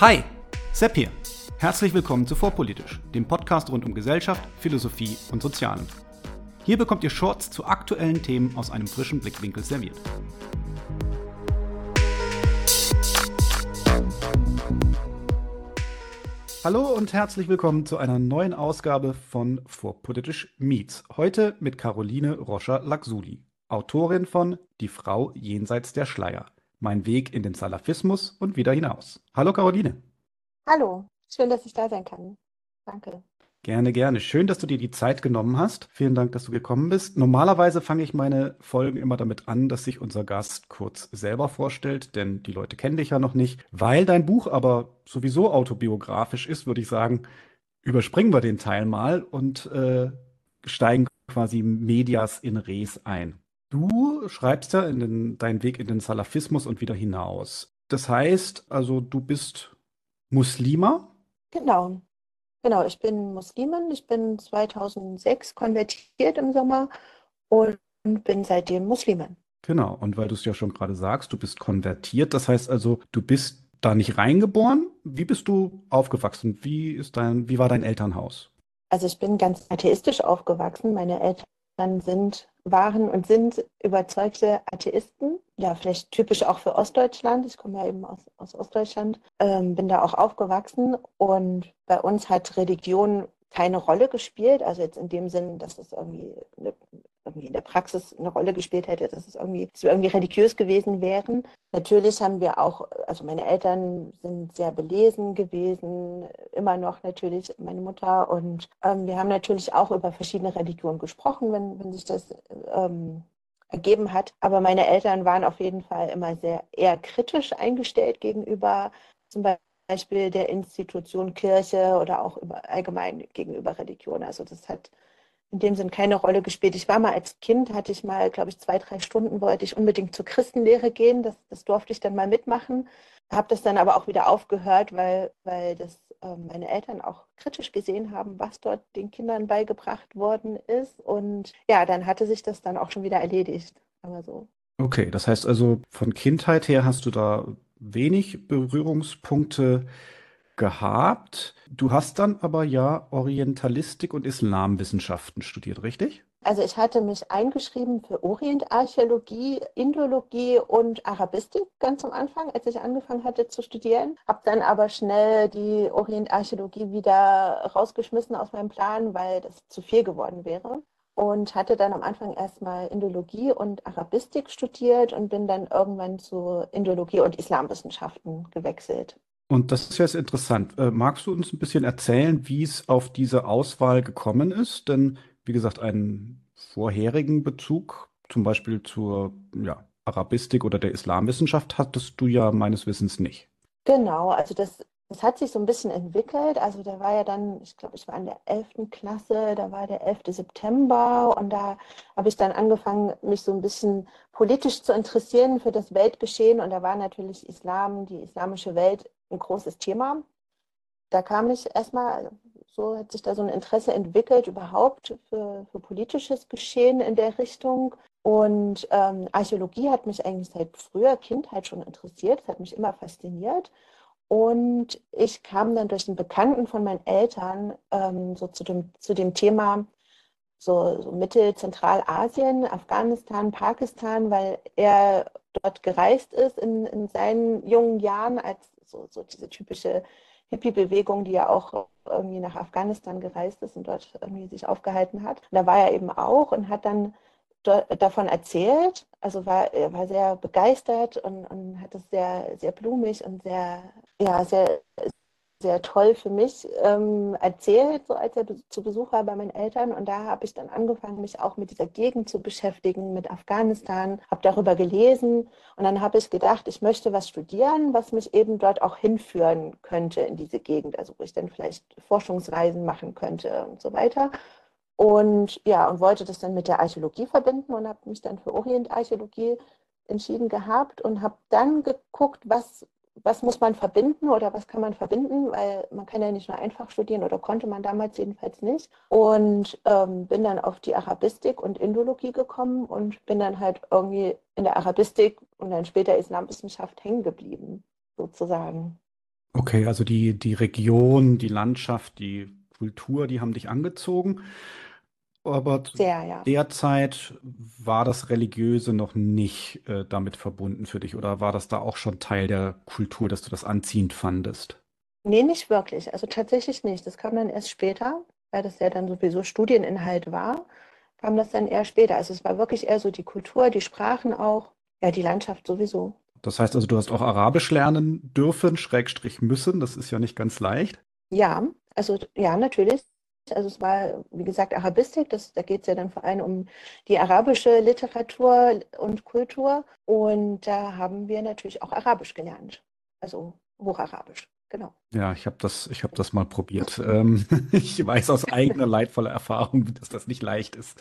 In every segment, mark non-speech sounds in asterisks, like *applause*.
Hi, Sepp hier. Herzlich willkommen zu Vorpolitisch, dem Podcast rund um Gesellschaft, Philosophie und Sozialen. Hier bekommt ihr Shorts zu aktuellen Themen aus einem frischen Blickwinkel serviert. Hallo und herzlich willkommen zu einer neuen Ausgabe von Vorpolitisch Meets. Heute mit Caroline Roscher-Laxuli, Autorin von Die Frau jenseits der Schleier. Mein Weg in den Salafismus und wieder hinaus. Hallo Caroline. Hallo, schön, dass ich da sein kann. Danke. Gerne, gerne. Schön, dass du dir die Zeit genommen hast. Vielen Dank, dass du gekommen bist. Normalerweise fange ich meine Folgen immer damit an, dass sich unser Gast kurz selber vorstellt, denn die Leute kennen dich ja noch nicht. Weil dein Buch aber sowieso autobiografisch ist, würde ich sagen, überspringen wir den Teil mal und äh, steigen quasi medias in res ein. Du schreibst ja in den, deinen Weg in den Salafismus und wieder hinaus. Das heißt, also du bist Muslima? Genau. Genau, ich bin Muslimin. Ich bin 2006 konvertiert im Sommer und bin seitdem Muslimin. Genau, und weil du es ja schon gerade sagst, du bist konvertiert, das heißt also, du bist da nicht reingeboren. Wie bist du aufgewachsen? Wie ist dein, wie war dein Elternhaus? Also ich bin ganz atheistisch aufgewachsen. Meine Eltern sind, waren und sind überzeugte Atheisten. Ja, vielleicht typisch auch für Ostdeutschland. Ich komme ja eben aus, aus Ostdeutschland, ähm, bin da auch aufgewachsen und bei uns hat Religion keine Rolle gespielt. Also jetzt in dem Sinn, dass es irgendwie eine irgendwie in der Praxis eine Rolle gespielt hätte, dass es irgendwie, dass wir irgendwie religiös gewesen wären. Natürlich haben wir auch, also meine Eltern sind sehr belesen gewesen, immer noch natürlich meine Mutter. Und ähm, wir haben natürlich auch über verschiedene Religionen gesprochen, wenn, wenn sich das ähm, ergeben hat. Aber meine Eltern waren auf jeden Fall immer sehr eher kritisch eingestellt gegenüber zum Beispiel der Institution Kirche oder auch allgemein gegenüber Religion. Also das hat in dem Sinn keine Rolle gespielt. Ich war mal als Kind, hatte ich mal, glaube ich, zwei, drei Stunden, wollte ich unbedingt zur Christenlehre gehen. Das, das durfte ich dann mal mitmachen. Habe das dann aber auch wieder aufgehört, weil, weil das äh, meine Eltern auch kritisch gesehen haben, was dort den Kindern beigebracht worden ist. Und ja, dann hatte sich das dann auch schon wieder erledigt. Aber so. Okay, das heißt also, von Kindheit her hast du da wenig Berührungspunkte gehabt. Du hast dann aber ja Orientalistik und Islamwissenschaften studiert, richtig? Also ich hatte mich eingeschrieben für Orientarchäologie, Indologie und Arabistik ganz am Anfang, als ich angefangen hatte zu studieren. Habe dann aber schnell die Orientarchäologie wieder rausgeschmissen aus meinem Plan, weil das zu viel geworden wäre. Und hatte dann am Anfang erstmal Indologie und Arabistik studiert und bin dann irgendwann zu Indologie und Islamwissenschaften gewechselt. Und das ist jetzt interessant. Äh, magst du uns ein bisschen erzählen, wie es auf diese Auswahl gekommen ist? Denn, wie gesagt, einen vorherigen Bezug, zum Beispiel zur ja, Arabistik oder der Islamwissenschaft, hattest du ja meines Wissens nicht. Genau, also das, das hat sich so ein bisschen entwickelt. Also da war ja dann, ich glaube, ich war in der 11. Klasse, da war der 11. September und da habe ich dann angefangen, mich so ein bisschen politisch zu interessieren für das Weltgeschehen. Und da war natürlich Islam, die islamische Welt ein großes Thema. Da kam ich erstmal, so hat sich da so ein Interesse entwickelt überhaupt für, für politisches Geschehen in der Richtung. Und ähm, Archäologie hat mich eigentlich seit früher Kindheit schon interessiert. Es hat mich immer fasziniert. Und ich kam dann durch einen Bekannten von meinen Eltern ähm, so zu dem, zu dem Thema so, so Mittel-Zentralasien, Afghanistan, Pakistan, weil er dort gereist ist in, in seinen jungen Jahren als so, so diese typische Hippie-Bewegung, die ja auch irgendwie nach Afghanistan gereist ist und dort irgendwie sich aufgehalten hat. Und da war er eben auch und hat dann davon erzählt, also war, war sehr begeistert und, und hat es sehr, sehr blumig und sehr, ja, sehr, sehr toll für mich ähm, erzählt, so als er zu Besuch war bei meinen Eltern. Und da habe ich dann angefangen, mich auch mit dieser Gegend zu beschäftigen, mit Afghanistan, habe darüber gelesen. Und dann habe ich gedacht, ich möchte was studieren, was mich eben dort auch hinführen könnte in diese Gegend, also wo ich dann vielleicht Forschungsreisen machen könnte und so weiter. Und ja, und wollte das dann mit der Archäologie verbinden und habe mich dann für Orientarchäologie entschieden gehabt und habe dann geguckt, was was muss man verbinden oder was kann man verbinden, weil man kann ja nicht nur einfach studieren oder konnte man damals jedenfalls nicht. Und ähm, bin dann auf die Arabistik und Indologie gekommen und bin dann halt irgendwie in der Arabistik und dann später Islamwissenschaft hängen geblieben, sozusagen. Okay, also die, die Region, die Landschaft, die Kultur, die haben dich angezogen. Aber zu Sehr, ja. der Zeit war das Religiöse noch nicht äh, damit verbunden für dich, oder war das da auch schon Teil der Kultur, dass du das anziehend fandest? Nee, nicht wirklich. Also tatsächlich nicht. Das kam dann erst später, weil das ja dann sowieso Studieninhalt war, kam das dann eher später. Also es war wirklich eher so die Kultur, die Sprachen auch, ja, die Landschaft sowieso. Das heißt also, du hast auch Arabisch lernen dürfen, Schrägstrich müssen. Das ist ja nicht ganz leicht. Ja, also ja, natürlich. Also es war, wie gesagt, Arabistik, das, da geht es ja dann vor allem um die arabische Literatur und Kultur. Und da haben wir natürlich auch Arabisch gelernt. Also Hocharabisch, genau. Ja, ich habe das, habe das mal probiert. Ähm, *laughs* ich weiß aus eigener leidvoller Erfahrung, dass das nicht leicht ist.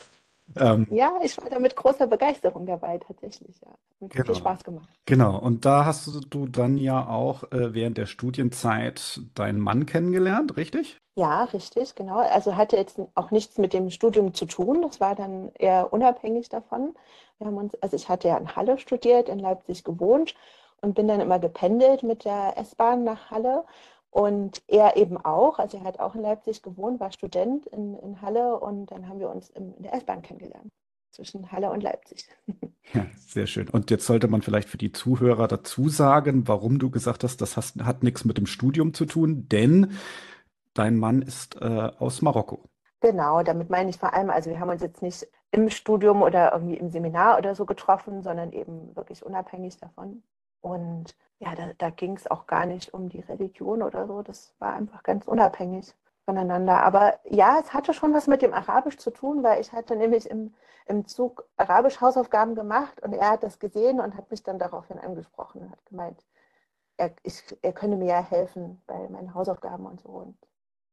Ähm, Ja, ich war da mit großer Begeisterung dabei, tatsächlich, ja. Hat mir viel genau. Spaß gemacht. Genau. Und da hast du, du dann ja auch äh, während der Studienzeit deinen Mann kennengelernt, richtig? Ja, richtig, genau. Also hatte jetzt auch nichts mit dem Studium zu tun. Das war dann eher unabhängig davon. Wir haben uns, also ich hatte ja in Halle studiert, in Leipzig gewohnt und bin dann immer gependelt mit der S-Bahn nach Halle. Und er eben auch. Also er hat auch in Leipzig gewohnt, war Student in, in Halle und dann haben wir uns in der S-Bahn kennengelernt. Zwischen Halle und Leipzig. *laughs* Ja, sehr schön. Und jetzt sollte man vielleicht für die Zuhörer dazu sagen, warum du gesagt hast, das hast, hat nichts mit dem Studium zu tun, denn dein Mann ist äh, aus Marokko. Genau, damit meine ich vor allem, also wir haben uns jetzt nicht im Studium oder irgendwie im Seminar oder so getroffen, sondern eben wirklich unabhängig davon. Und ja, da, da ging es auch gar nicht um die Religion oder so. Das war einfach ganz unabhängig voneinander. Aber ja, es hatte schon was mit dem Arabisch zu tun, weil ich hatte nämlich im, im Zug Arabisch Hausaufgaben gemacht und er hat das gesehen und hat mich dann daraufhin angesprochen und hat gemeint, er, ich, er könne mir ja helfen bei meinen Hausaufgaben und so. Und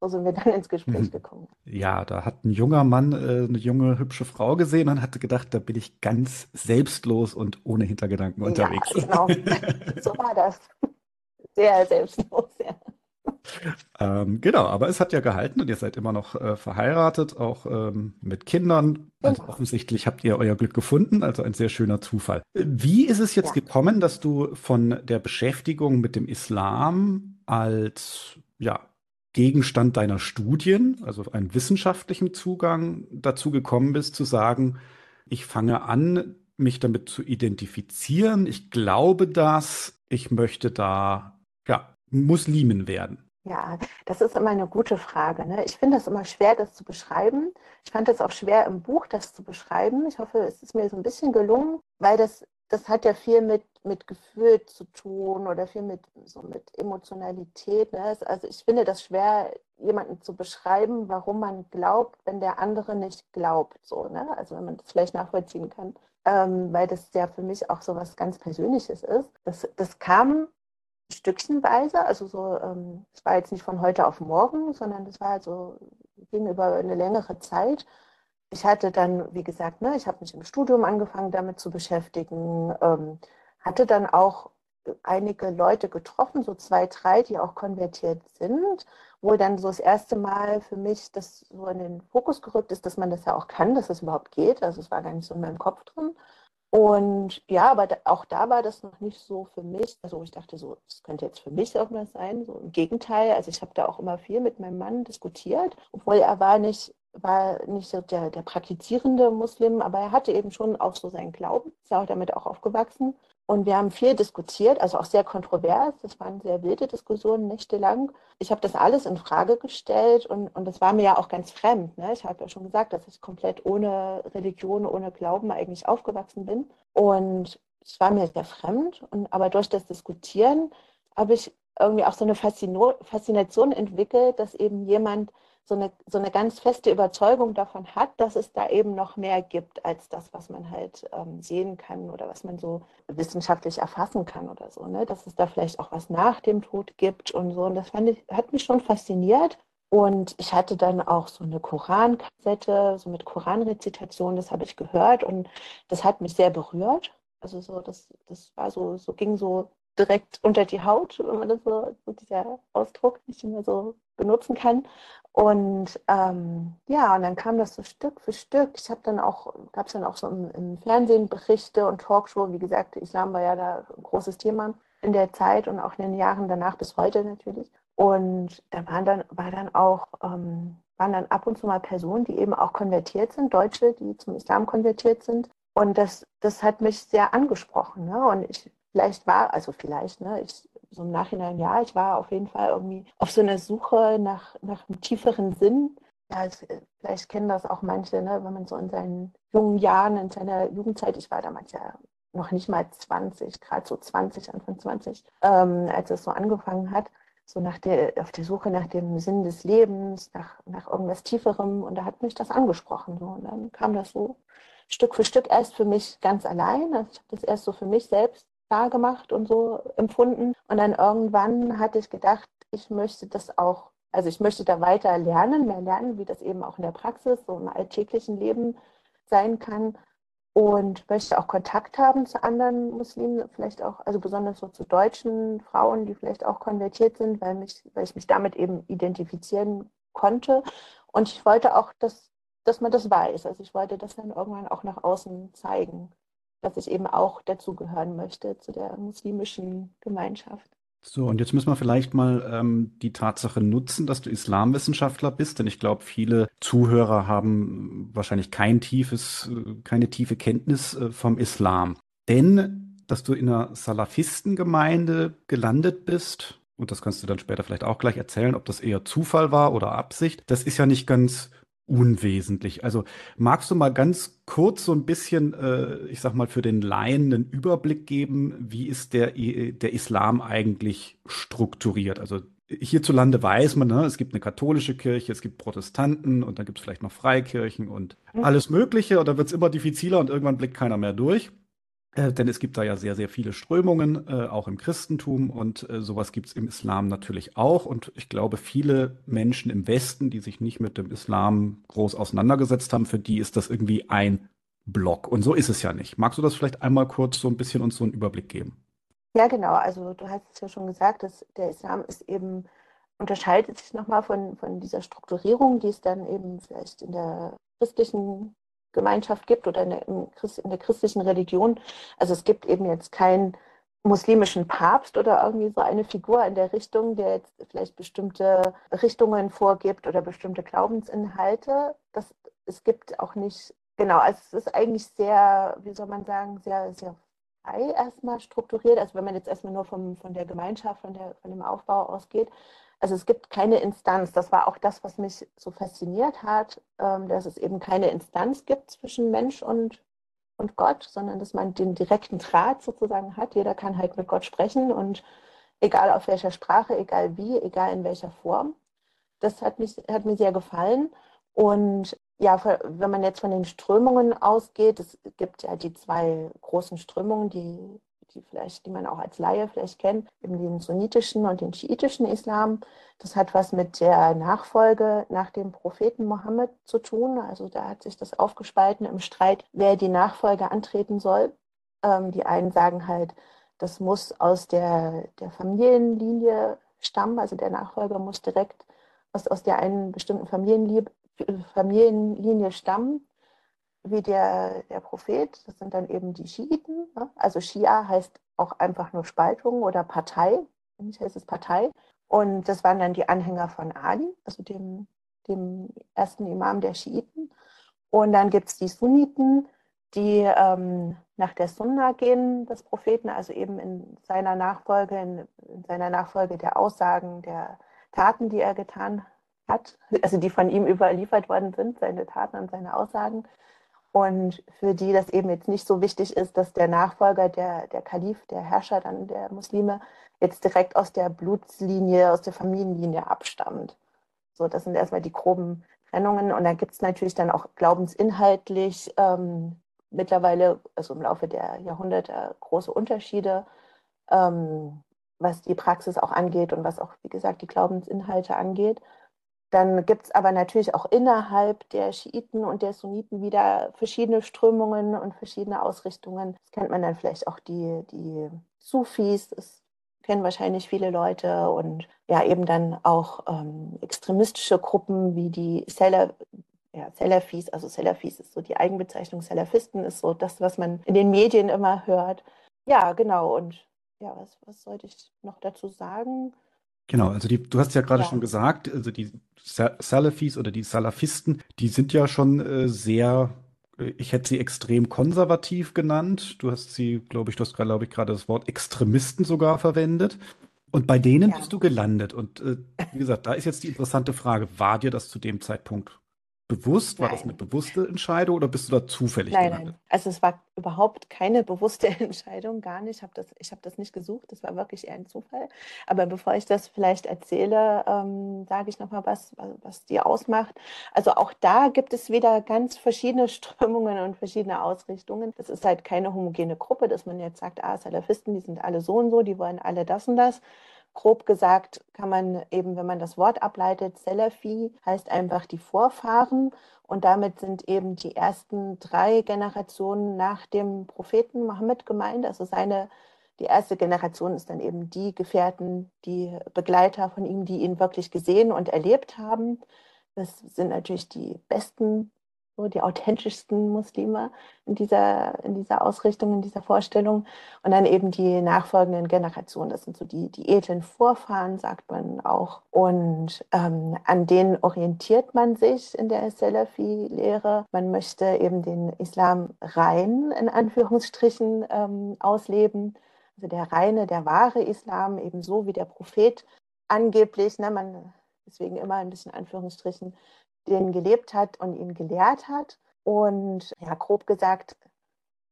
so sind wir dann ins Gespräch Mhm. gekommen. Ja, da hat ein junger Mann äh, eine junge, hübsche Frau gesehen und hatte gedacht, da bin ich ganz selbstlos und ohne Hintergedanken Ja, unterwegs. genau. *laughs* So war das. Sehr selbstlos, ja. Ähm, genau, aber es hat ja gehalten und ihr seid immer noch äh, verheiratet, auch ähm, mit Kindern. Also Genau. offensichtlich habt ihr euer Glück gefunden, also ein sehr schöner Zufall. Wie ist es jetzt Ja. gekommen, dass du von der Beschäftigung mit dem Islam als ja, Gegenstand deiner Studien, also einen wissenschaftlichen Zugang dazu gekommen bist, zu sagen, ich fange an, mich damit zu identifizieren. Ich glaube das, ich möchte da ja, Muslimin werden. Ja, das ist immer eine gute Frage, ne? Ich finde es immer schwer, das zu beschreiben. Ich fand es auch schwer im Buch, das zu beschreiben. Ich hoffe, es ist mir so ein bisschen gelungen, weil das, das hat ja viel mit, mit Gefühl zu tun oder viel mit, so mit Emotionalität, ne? Also ich finde das schwer, jemanden zu beschreiben, warum man glaubt, wenn der andere nicht glaubt, so, ne? Also wenn man das vielleicht nachvollziehen kann. Ähm, weil das ja für mich auch so was ganz Persönliches ist. Das, das kam stückchenweise, also so, ähm, es war jetzt nicht von heute auf morgen, sondern das war halt so, ging über eine längere Zeit. Ich hatte dann, wie gesagt, ne, ich habe mich im Studium angefangen damit zu beschäftigen, ähm, hatte dann auch einige Leute getroffen, so zwei, drei, die auch konvertiert sind, wo dann so das erste Mal für mich das so in den Fokus gerückt ist, dass man das ja auch kann, dass es überhaupt geht. Also es war gar nicht so in meinem Kopf drin. Und ja, aber auch da war das noch nicht so für mich. Also ich dachte so, das könnte jetzt für mich irgendwas sein. So im Gegenteil. Also ich habe da auch immer viel mit meinem Mann diskutiert, obwohl er war nicht, war nicht so der, der praktizierende Muslim, aber er hatte eben schon auch so seinen Glauben, ist ja auch damit auch aufgewachsen. Und wir haben viel diskutiert, also auch sehr kontrovers. Das waren sehr wilde Diskussionen, nächtelang. Ich habe das alles in Frage gestellt und, und das war mir ja auch ganz fremd. Ne? Ich habe ja schon gesagt, dass ich komplett ohne Religion, ohne Glauben eigentlich aufgewachsen bin. Und es war mir sehr fremd. Und, aber durch das Diskutieren habe ich irgendwie auch so eine Faszino Faszination entwickelt, dass eben jemand so eine, so eine ganz feste Überzeugung davon hat, dass es da eben noch mehr gibt als das, was man halt ähm, sehen kann oder was man so wissenschaftlich erfassen kann oder so. Ne? Dass es da vielleicht auch was nach dem Tod gibt und so. Und das fand ich, hat mich schon fasziniert. Und ich hatte dann auch so eine Korankassette, so mit Koranrezitation, das habe ich gehört und das hat mich sehr berührt. Also so, das, das war so, so ging so direkt unter die Haut, wenn man das so, so dieser Ausdruck nicht mehr so benutzen kann. Und ähm, ja, und dann kam das so Stück für Stück. Ich habe dann auch, gab es dann auch so im, im, Fernsehen Berichte und Talkshow, wie gesagt, Islam war ja da ein großes Thema. in der Zeit und auch in den Jahren danach bis heute natürlich. Und da waren dann, war dann auch, ähm, waren dann ab und zu mal Personen, die eben auch konvertiert sind, Deutsche, die zum Islam konvertiert sind. Und das, das hat mich sehr angesprochen. Ne? Und ich vielleicht war, also vielleicht, ne, ich so im Nachhinein, ja, ich war auf jeden Fall irgendwie auf so einer Suche nach, nach einem tieferen Sinn. Ja, es, vielleicht kennen das auch manche, ne, wenn man so in seinen jungen Jahren, in seiner Jugendzeit, ich war damals ja noch nicht mal 20, gerade so 20, Anfang 20, ähm, als es so angefangen hat, so nach der, auf der Suche nach dem Sinn des Lebens, nach, nach irgendwas Tieferem. Und da hat mich das angesprochen. So. Und dann kam das so Stück für Stück erst für mich ganz allein. Also ich habe das erst so für mich selbst klar gemacht und so empfunden. Und dann irgendwann hatte ich gedacht, ich möchte das auch, also ich möchte da weiter lernen, mehr lernen, wie das eben auch in der Praxis, so im alltäglichen Leben sein kann und möchte auch Kontakt haben zu anderen Muslimen, vielleicht auch, also besonders so zu deutschen Frauen, die vielleicht auch konvertiert sind, weil, mich, weil ich mich damit eben identifizieren konnte. Und ich wollte auch, dass, dass man das weiß. Also ich wollte das dann irgendwann auch nach außen zeigen, dass ich eben auch dazugehören möchte zu der muslimischen Gemeinschaft. So, und jetzt müssen wir vielleicht mal ähm, die Tatsache nutzen, dass du Islamwissenschaftler bist, denn ich glaube, viele Zuhörer haben wahrscheinlich kein tiefes, keine tiefe Kenntnis äh, vom Islam. Denn, dass du in einer Salafistengemeinde gelandet bist, und das kannst du dann später vielleicht auch gleich erzählen, ob das eher Zufall war oder Absicht, das ist ja nicht ganz unwesentlich. Also magst du mal ganz kurz so ein bisschen, äh, ich sag mal, für den Laien einen Überblick geben, wie ist der, der Islam eigentlich strukturiert? Also hierzulande weiß man, ne, es gibt eine katholische Kirche, es gibt Protestanten und dann gibt es vielleicht noch Freikirchen und alles Mögliche. Und da wird es immer diffiziler und irgendwann blickt keiner mehr durch. Äh, denn es gibt da ja sehr, sehr viele Strömungen, äh, auch im Christentum und äh, sowas gibt es im Islam natürlich auch. Und ich glaube, viele Menschen im Westen, die sich nicht mit dem Islam groß auseinandergesetzt haben, für die ist das irgendwie ein Block. Und so ist es ja nicht. Magst du das vielleicht einmal kurz so ein bisschen uns so einen Überblick geben? Ja, genau. Also du hast es ja schon gesagt, dass der Islam ist eben, unterscheidet sich nochmal von, von dieser Strukturierung, die es dann eben vielleicht in der christlichen Gemeinschaft gibt oder in der, in der christlichen Religion. Also es gibt eben jetzt keinen muslimischen Papst oder irgendwie so eine Figur in der Richtung, der jetzt vielleicht bestimmte Richtungen vorgibt oder bestimmte Glaubensinhalte. Das, es gibt auch nicht, genau, also es ist eigentlich sehr, wie soll man sagen, sehr, sehr frei erstmal strukturiert. Also wenn man jetzt erstmal nur vom, von der Gemeinschaft, von, der, von dem Aufbau ausgeht, also es gibt keine Instanz. Das war auch das, was mich so fasziniert hat, ähm, dass es eben keine Instanz gibt zwischen Mensch und, und Gott, sondern dass man den direkten Draht sozusagen hat. Jeder kann halt mit Gott sprechen und egal auf welcher Sprache, egal wie, egal in welcher Form. Das hat, mich, hat mir sehr gefallen. Und ja, wenn man jetzt von den Strömungen ausgeht, es gibt ja die zwei großen Strömungen, die die vielleicht, die man auch als Laie vielleicht kennt, eben den sunnitischen und den schiitischen Islam. Das hat was mit der Nachfolge nach dem Propheten Mohammed zu tun. Also da hat sich das aufgespalten im Streit, wer die Nachfolge antreten soll. Ähm, die einen sagen halt, das muss aus der, der Familienlinie stammen, also der Nachfolger muss direkt aus, aus der einen bestimmten Familienlinie, Familienlinie stammen wie der, der Prophet, das sind dann eben die Schiiten. Ne? Also Schia heißt auch einfach nur Spaltung oder Partei. Nicht heißt es Partei. Und das waren dann die Anhänger von Ali, also dem, dem ersten Imam der Schiiten. Und dann gibt es die Sunniten, die ähm, nach der Sunna gehen des Propheten, also eben in seiner Nachfolge, in, in, seiner Nachfolge der Aussagen, der Taten, die er getan hat, also die von ihm überliefert worden sind, seine Taten und seine Aussagen und für die das eben jetzt nicht so wichtig ist, dass der Nachfolger, der, der Kalif, der Herrscher dann der Muslime, jetzt direkt aus der Blutslinie, aus der Familienlinie abstammt. So, das sind erstmal die groben Trennungen. Und dann gibt es natürlich dann auch glaubensinhaltlich ähm, mittlerweile, also im Laufe der Jahrhunderte, große Unterschiede, ähm, was die Praxis auch angeht und was auch, wie gesagt, die Glaubensinhalte angeht. Dann gibt es aber natürlich auch innerhalb der Schiiten und der Sunniten wieder verschiedene Strömungen und verschiedene Ausrichtungen. Das kennt man dann vielleicht auch die, die Sufis, das kennen wahrscheinlich viele Leute und ja eben dann auch ähm, extremistische Gruppen wie die Salaf, ja, Salafis, also Salafis ist so die Eigenbezeichnung, Salafisten ist so das, was man in den Medien immer hört. Ja, genau und ja, was, was sollte ich noch dazu sagen? Genau, also die, du hast ja gerade ja. schon gesagt, also die Salafis oder die Salafisten, die sind ja schon äh, sehr, äh, ich hätte sie extrem konservativ genannt. Du hast sie, glaube ich, du hast, glaube ich, gerade das Wort Extremisten sogar verwendet. Und bei denen ja. bist du gelandet. Und äh, wie gesagt, da ist jetzt die interessante Frage, war dir das zu dem Zeitpunkt bewusst? War das eine bewusste Entscheidung oder bist du da zufällig nein, gelandet? Nein, also es war überhaupt keine bewusste *laughs* Entscheidung, gar nicht. Ich habe das, hab das nicht gesucht, das war wirklich eher ein Zufall. Aber bevor ich das vielleicht erzähle, ähm, sage ich nochmal was, was die ausmacht. Also auch da gibt es wieder ganz verschiedene *laughs* Strömungen und verschiedene Ausrichtungen. Das ist halt keine homogene Gruppe, dass man jetzt sagt, ah, Salafisten, die sind alle so und so, die wollen alle das und das grob gesagt kann man eben, wenn man das Wort ableitet, Salafi heißt einfach die Vorfahren und damit sind eben die ersten drei Generationen nach dem Propheten Mohammed gemeint. Also seine, die erste Generation ist dann eben die Gefährten, die Begleiter von ihm, die ihn wirklich gesehen und erlebt haben. Das sind natürlich die besten so die authentischsten Muslime in dieser, in dieser Ausrichtung, in dieser Vorstellung. Und dann eben die nachfolgenden Generationen, das sind so die, die edlen Vorfahren, sagt man auch. Und ähm, an denen orientiert man sich in der Salafi-Lehre. Man möchte eben den Islam rein, in Anführungsstrichen, ähm, ausleben. Also der reine, der wahre Islam, ebenso wie der Prophet angeblich, ne, man deswegen immer ein bisschen Anführungsstrichen, den gelebt hat und ihn gelehrt hat. Und ja, grob gesagt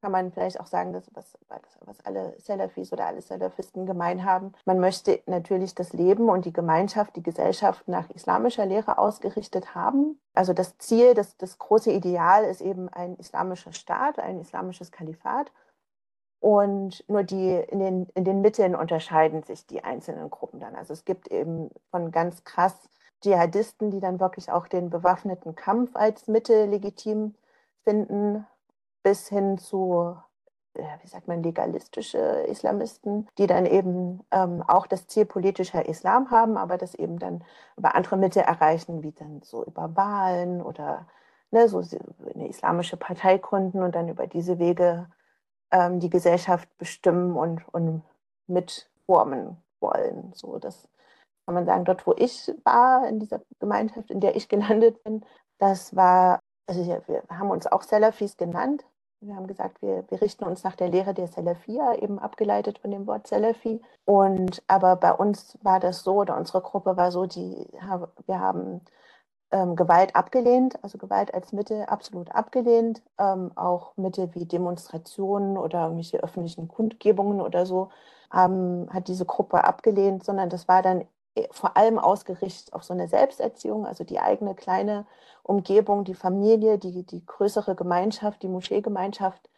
kann man vielleicht auch sagen, dass was, was alle Salafis oder alle Salafisten gemein haben. Man möchte natürlich das Leben und die Gemeinschaft, die Gesellschaft nach islamischer Lehre ausgerichtet haben. Also das Ziel, das, das große Ideal ist eben ein islamischer Staat, ein islamisches Kalifat. Und nur die in den, in den Mitteln unterscheiden sich die einzelnen Gruppen dann. Also es gibt eben von ganz krass Dschihadisten, die dann wirklich auch den bewaffneten Kampf als Mittel legitim finden, bis hin zu, wie sagt man, legalistische Islamisten, die dann eben ähm, auch das Ziel politischer Islam haben, aber das eben dann über andere Mittel erreichen, wie dann so über Wahlen oder ne, so eine islamische Partei gründen und dann über diese Wege ähm, die Gesellschaft bestimmen und, und mitformen wollen. So, das kann man sagen, dort, wo ich war, in dieser Gemeinschaft, in der ich gelandet bin, das war, also wir haben uns auch Salafis genannt. Wir haben gesagt, wir, wir richten uns nach der Lehre der Salafia, eben abgeleitet von dem Wort Salafi. Und aber bei uns war das so, oder unsere Gruppe war so, die, wir haben ähm, Gewalt abgelehnt, also Gewalt als Mittel absolut abgelehnt. Ähm, auch Mittel wie Demonstrationen oder irgendwelche öffentlichen Kundgebungen oder so haben, hat diese Gruppe abgelehnt, sondern das war dann vor allem ausgerichtet auf so eine Selbsterziehung, also die eigene kleine Umgebung, die Familie, die, die größere Gemeinschaft, die Moscheegemeinschaft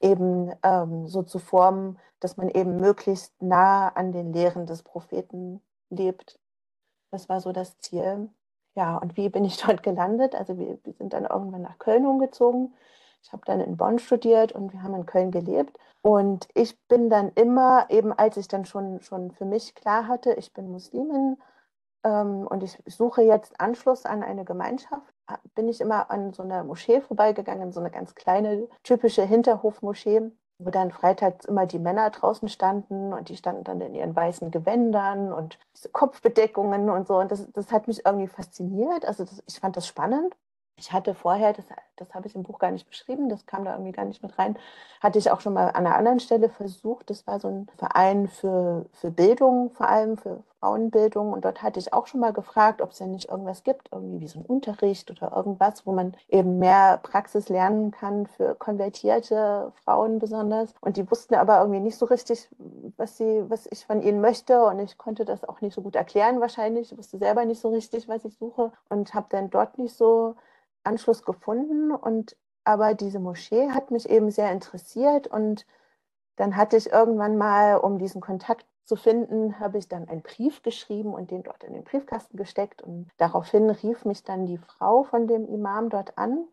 eben ähm, so zu formen, dass man eben möglichst nah an den Lehren des Propheten lebt. Das war so das Ziel. Ja, und wie bin ich *laughs* dort gelandet? Also wir, wir sind dann irgendwann nach Köln umgezogen ich habe dann in Bonn studiert und wir haben in Köln gelebt. Und ich bin dann immer, eben als ich dann schon, schon für mich klar hatte, ich bin Muslimin ähm, und ich suche jetzt Anschluss an eine Gemeinschaft, bin ich immer an so einer Moschee vorbeigegangen, so eine ganz kleine, typische Hinterhofmoschee, wo dann freitags immer die Männer draußen standen und die standen dann in ihren weißen Gewändern und diese Kopfbedeckungen und so. Und das, das hat mich irgendwie fasziniert. Also das, ich fand das spannend. Ich hatte vorher, das, das habe ich im Buch gar nicht beschrieben, das kam da irgendwie gar nicht mit rein, hatte ich auch schon mal an einer anderen Stelle versucht. Das war so ein Verein für, für Bildung, vor allem für Frauenbildung. Und dort hatte ich auch schon mal gefragt, ob es denn nicht irgendwas gibt, irgendwie wie so ein Unterricht oder irgendwas, wo man eben mehr Praxis lernen kann für konvertierte Frauen besonders. Und die wussten aber irgendwie nicht so richtig, was, sie, was ich von ihnen möchte. Und ich konnte das auch nicht so gut erklären wahrscheinlich. Ich wusste selber nicht so richtig, was ich suche und habe dann dort nicht so Anschluss gefunden und aber diese Moschee hat mich eben sehr interessiert und dann hatte ich irgendwann mal, um diesen Kontakt zu finden, habe ich dann einen Brief geschrieben und den dort in den Briefkasten gesteckt und daraufhin rief mich dann die Frau von dem Imam dort an,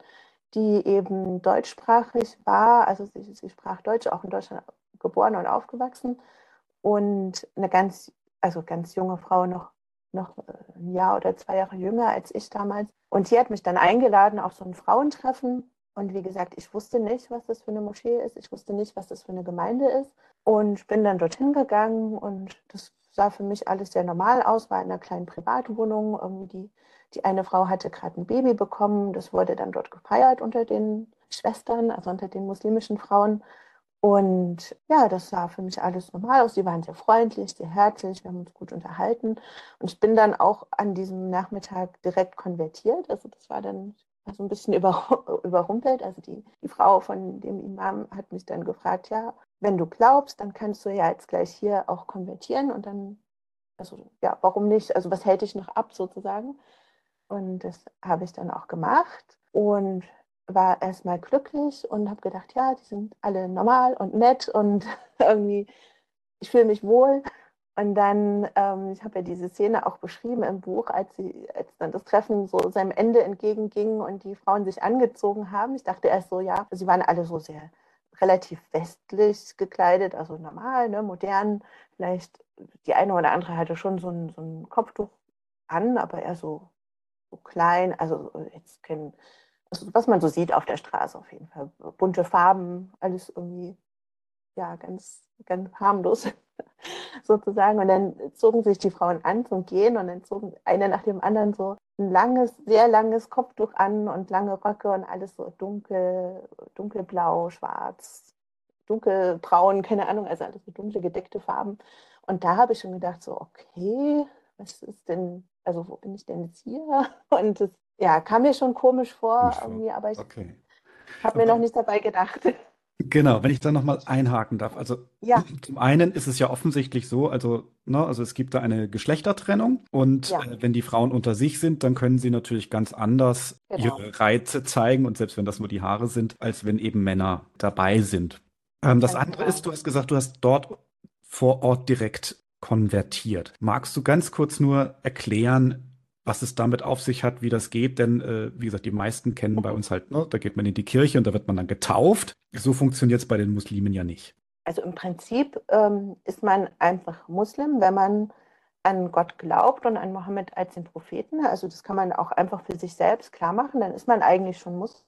die eben deutschsprachig war, also sie, sie sprach Deutsch, auch in Deutschland geboren und aufgewachsen und eine ganz, also ganz junge Frau noch noch ein Jahr oder zwei Jahre jünger als ich damals. Und sie hat mich dann eingeladen auf so ein Frauentreffen Und wie gesagt, ich wusste nicht, was das für eine Moschee ist. Ich wusste nicht, was das für eine Gemeinde ist. Und bin dann dorthin gegangen und das sah für mich alles sehr normal aus, war in einer kleinen Privatwohnung. Die, die eine Frau hatte gerade ein Baby bekommen. Das wurde dann dort gefeiert unter den Schwestern, also unter den muslimischen Frauen. Und ja, das sah für mich alles normal aus. Die waren sehr freundlich, sehr herzlich, wir haben uns gut unterhalten. Und ich bin dann auch an diesem Nachmittag direkt konvertiert. Also das war dann so ein bisschen *laughs* über, überrumpelt. Also die, die Frau von dem Imam hat mich dann gefragt, ja, wenn du glaubst, dann kannst du ja jetzt gleich hier auch konvertieren und dann, also ja, warum nicht? Also was hält dich noch ab sozusagen? Und das habe ich dann auch gemacht und war erstmal glücklich und habe gedacht, ja, die sind alle normal und nett und *laughs* irgendwie, ich fühle mich wohl. Und dann, ähm, ich habe ja diese Szene auch beschrieben im Buch, als, sie, als dann das Treffen so seinem Ende entgegenging und die Frauen sich angezogen haben. Ich dachte erst so, ja, sie waren alle so sehr relativ westlich gekleidet, also normal, ne, modern. Vielleicht die eine oder andere hatte schon so ein, so ein Kopftuch an, aber eher so, so klein, also jetzt kein, also was man so sieht auf der Straße auf jeden Fall. Bunte Farben, alles irgendwie, ja, ganz, ganz harmlos *laughs* sozusagen. Und dann zogen sich die Frauen an zum Gehen und dann zogen eine nach dem anderen so ein langes, sehr langes Kopftuch an und lange Röcke und alles so dunkel, dunkelblau, schwarz, dunkelbraun, keine Ahnung, also alles so dunkle gedeckte Farben. Und da habe ich schon gedacht, so, okay, was ist denn, also wo bin ich denn jetzt hier? *laughs* Und das ja, kam mir schon komisch vor, irgendwie, aber ich okay. habe mir noch nicht dabei gedacht. Genau, wenn ich da nochmal einhaken darf. Also ja. zum einen ist es ja offensichtlich so, also, ne, also es gibt da eine Geschlechtertrennung und ja. äh, wenn die Frauen unter sich sind, dann können sie natürlich ganz anders genau. ihre Reize zeigen und selbst wenn das nur die Haare sind, als wenn eben Männer dabei sind. Ähm, das andere genau. ist, du hast gesagt, du hast dort vor Ort direkt konvertiert. Magst du ganz kurz nur erklären, was es damit auf sich hat, wie das geht. Denn, äh, wie gesagt, die meisten kennen bei uns halt, ne, da geht man in die Kirche und da wird man dann getauft. So funktioniert es bei den Muslimen ja nicht. Also im Prinzip ähm, ist man einfach Muslim, wenn man an Gott glaubt und an Mohammed als den Propheten. Also das kann man auch einfach für sich selbst klar machen. Dann ist man eigentlich schon Muslim.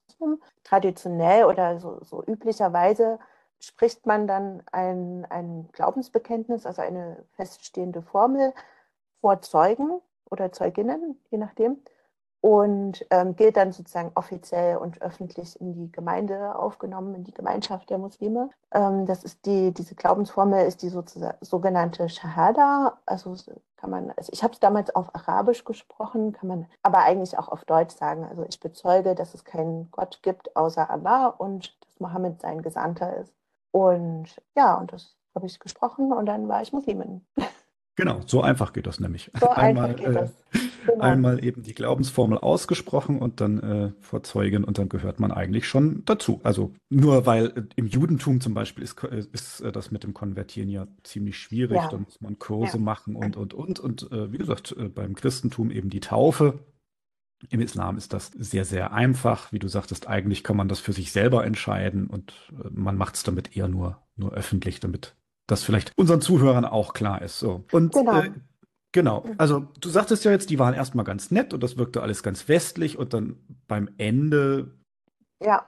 Traditionell oder so, so üblicherweise spricht man dann ein, ein Glaubensbekenntnis, also eine feststehende Formel vor Zeugen oder Zeuginnen, je nachdem, und ähm, gilt dann sozusagen offiziell und öffentlich in die Gemeinde aufgenommen, in die Gemeinschaft der Muslime. Ähm, das ist die, diese Glaubensformel ist die sogenannte Shahada. Also kann man, also ich habe es damals auf Arabisch gesprochen, kann man aber eigentlich auch auf Deutsch sagen. Also ich bezeuge, dass es keinen Gott gibt außer Allah und dass Mohammed sein Gesandter ist. Und ja, und das habe ich gesprochen und dann war ich Muslimin. *laughs* Genau, so einfach geht das nämlich. So einmal, das. Äh, genau. einmal eben die Glaubensformel ausgesprochen und dann äh, vor Zeugen und dann gehört man eigentlich schon dazu. Also nur weil äh, im Judentum zum Beispiel ist, äh, ist äh, das mit dem Konvertieren ja ziemlich schwierig. Ja. Da muss man Kurse ja. machen und, und, und. Und äh, wie gesagt, beim Christentum eben die Taufe. Im Islam ist das sehr, sehr einfach. Wie du sagtest, eigentlich kann man das für sich selber entscheiden und man macht es damit eher nur, nur öffentlich, damit das vielleicht unseren Zuhörern auch klar ist. So. Und genau. Äh, genau. Also du sagtest ja jetzt, die waren erstmal ganz nett und das wirkte alles ganz westlich und dann beim Ende ja.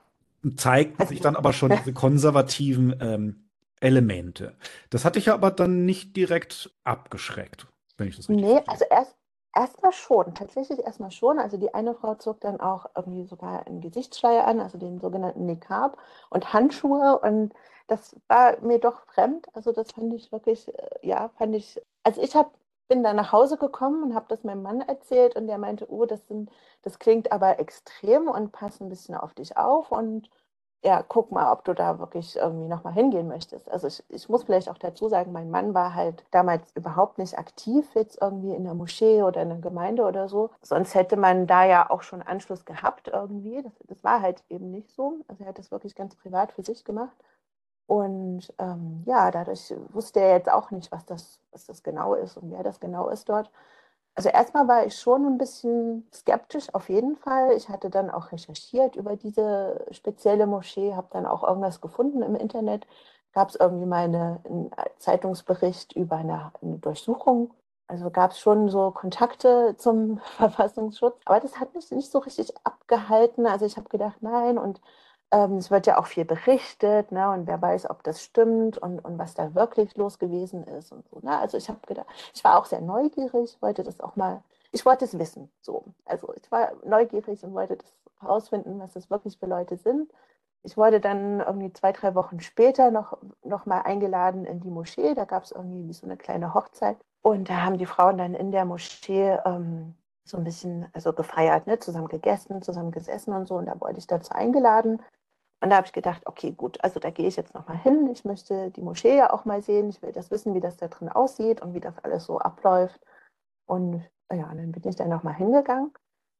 zeigten sich dann aber schon *laughs* diese konservativen ähm, Elemente. Das hatte ich ja aber dann nicht direkt abgeschreckt, wenn ich das richtig Nee, verstehe. also erst Erstmal schon, tatsächlich erstmal schon. Also die eine Frau zog dann auch irgendwie sogar einen Gesichtsschleier an, also den sogenannten Niqab und Handschuhe und das war mir doch fremd. Also das fand ich wirklich, äh, ja, fand ich, also ich hab, bin dann nach Hause gekommen und habe das meinem Mann erzählt und der meinte, oh, das, sind, das klingt aber extrem und passt ein bisschen auf dich auf und ja, guck mal, ob du da wirklich irgendwie nochmal hingehen möchtest. Also ich, ich muss vielleicht auch dazu sagen, mein Mann war halt damals überhaupt nicht aktiv jetzt irgendwie in der Moschee oder in der Gemeinde oder so. Sonst hätte man da ja auch schon Anschluss gehabt irgendwie. Das, das war halt eben nicht so. Also er hat das wirklich ganz privat für sich gemacht. Und ähm, ja, dadurch wusste er jetzt auch nicht, was das, was das genau ist und wer das genau ist dort. Also erstmal war ich schon ein bisschen skeptisch, auf jeden Fall. Ich hatte dann auch recherchiert über diese spezielle Moschee, habe dann auch irgendwas gefunden im Internet. Gab es irgendwie mal eine, einen Zeitungsbericht über eine, eine Durchsuchung. Also gab es schon so Kontakte zum *laughs* Verfassungsschutz. Aber das hat mich nicht so richtig abgehalten. Also ich habe gedacht, nein. Und Ähm, es wird ja auch viel berichtet, ne? Und wer weiß, ob das stimmt und, und was da wirklich los gewesen ist und so. Ne? Also ich habe gedacht, ich war auch sehr neugierig, wollte das auch mal, ich wollte es wissen. So. Also ich war neugierig und wollte das herausfinden, was das wirklich für Leute sind. Ich wurde dann irgendwie zwei, drei Wochen später noch, noch mal eingeladen in die Moschee. Da gab es irgendwie so eine kleine Hochzeit. Und da haben die Frauen dann in der Moschee ähm, so ein bisschen also gefeiert, ne? zusammen gegessen, zusammen gesessen und so. Und da wurde ich dazu eingeladen. Und da habe ich gedacht, okay, gut, also da gehe ich jetzt nochmal hin. Ich möchte die Moschee ja auch mal sehen. Ich will das wissen, wie das da drin aussieht und wie das alles so abläuft. Und ja, dann bin ich da nochmal hingegangen.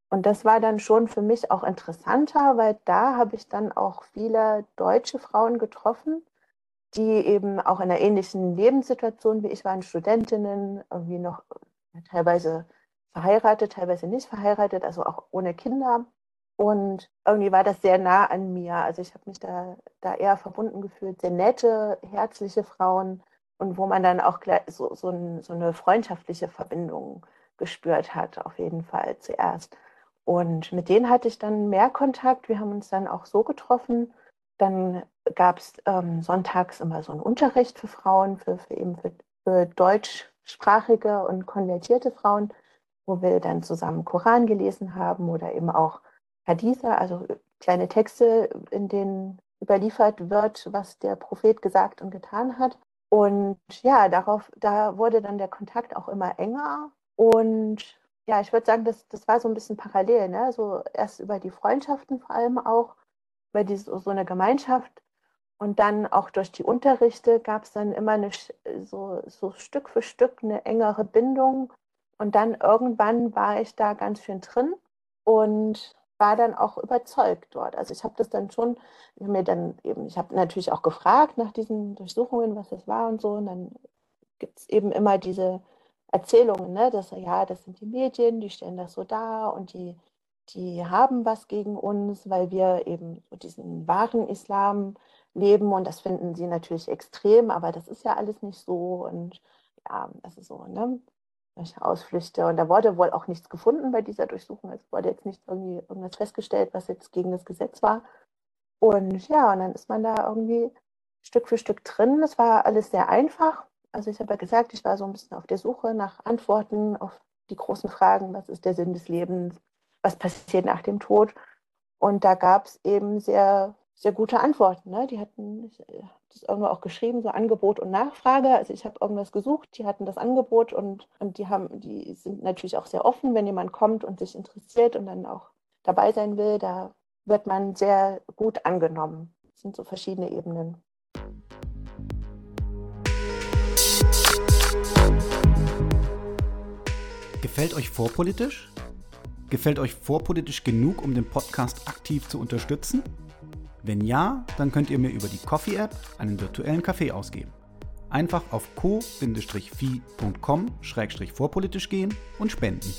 Und das war dann schon für mich auch interessanter, weil da habe ich dann auch viele deutsche Frauen getroffen, die eben auch in einer ähnlichen Lebenssituation wie ich waren, Studentinnen, irgendwie noch teilweise verheiratet, teilweise nicht verheiratet, also auch ohne Kinder. Und irgendwie war das sehr nah an mir. Also ich habe mich da, da eher verbunden gefühlt. Sehr nette, herzliche Frauen und wo man dann auch so, so, ein, so eine freundschaftliche Verbindung gespürt hat, auf jeden Fall zuerst. Und mit denen hatte ich dann mehr Kontakt. Wir haben uns dann auch so getroffen. Dann gab es ähm, sonntags immer so einen Unterricht für Frauen, für, für eben für, für deutschsprachige und konvertierte Frauen, wo wir dann zusammen Koran gelesen haben oder eben auch Haditha, also kleine Texte, in denen überliefert wird, was der Prophet gesagt und getan hat. Und ja, darauf, da wurde dann der Kontakt auch immer enger. Und ja, ich würde sagen, das, das war so ein bisschen parallel, ne? So erst über die Freundschaften vor allem auch, über die, so, eine Gemeinschaft. Und dann auch durch die Unterrichte gab es dann immer eine, so, so Stück für Stück eine engere Bindung. Und dann irgendwann war ich da ganz schön drin. Und war dann auch überzeugt dort. Also ich habe das dann schon, ich habe mir dann eben, ich habe natürlich auch gefragt nach diesen Durchsuchungen, was das war und so. Und dann gibt es eben immer diese Erzählungen, ne, dass ja, das sind die Medien, die stellen das so dar und die, die haben was gegen uns, weil wir eben so diesen wahren Islam leben und das finden sie natürlich extrem, aber das ist ja alles nicht so und ja, das ist so, ne? Solche Ausflüchte. Und da wurde wohl auch nichts gefunden bei dieser Durchsuchung. Es wurde jetzt nicht irgendwie irgendwas festgestellt, was jetzt gegen das Gesetz war. Und ja, und dann ist man da irgendwie Stück für Stück drin. Das war alles sehr einfach. Also ich habe ja gesagt, ich war so ein bisschen auf der Suche nach Antworten auf die großen Fragen, was ist der Sinn des Lebens, was passiert nach dem Tod. Und da gab es eben sehr sehr gute Antworten. Ne? Die hatten, habe das irgendwo auch geschrieben, so Angebot und Nachfrage. Also ich habe irgendwas gesucht, die hatten das Angebot und, und die haben, die sind natürlich auch sehr offen, wenn jemand kommt und sich interessiert und dann auch dabei sein will, da wird man sehr gut angenommen. Das sind so verschiedene Ebenen. Gefällt euch vorpolitisch? Gefällt euch vorpolitisch genug, um den Podcast aktiv zu unterstützen? Wenn ja, dann könnt ihr mir über die Coffee-App einen virtuellen Kaffee ausgeben. Einfach auf co-fi.com-vorpolitisch gehen und spenden.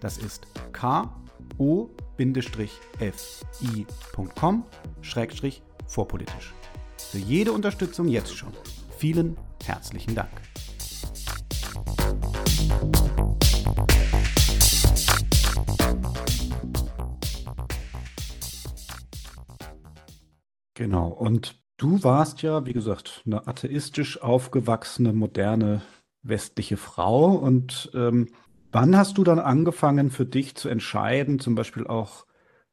Das ist ko-fi.com-vorpolitisch. Für jede Unterstützung jetzt schon. Vielen herzlichen Dank. Genau. Und du warst ja, wie gesagt, eine atheistisch aufgewachsene, moderne westliche Frau. Und ähm, wann hast du dann angefangen, für dich zu entscheiden, zum Beispiel auch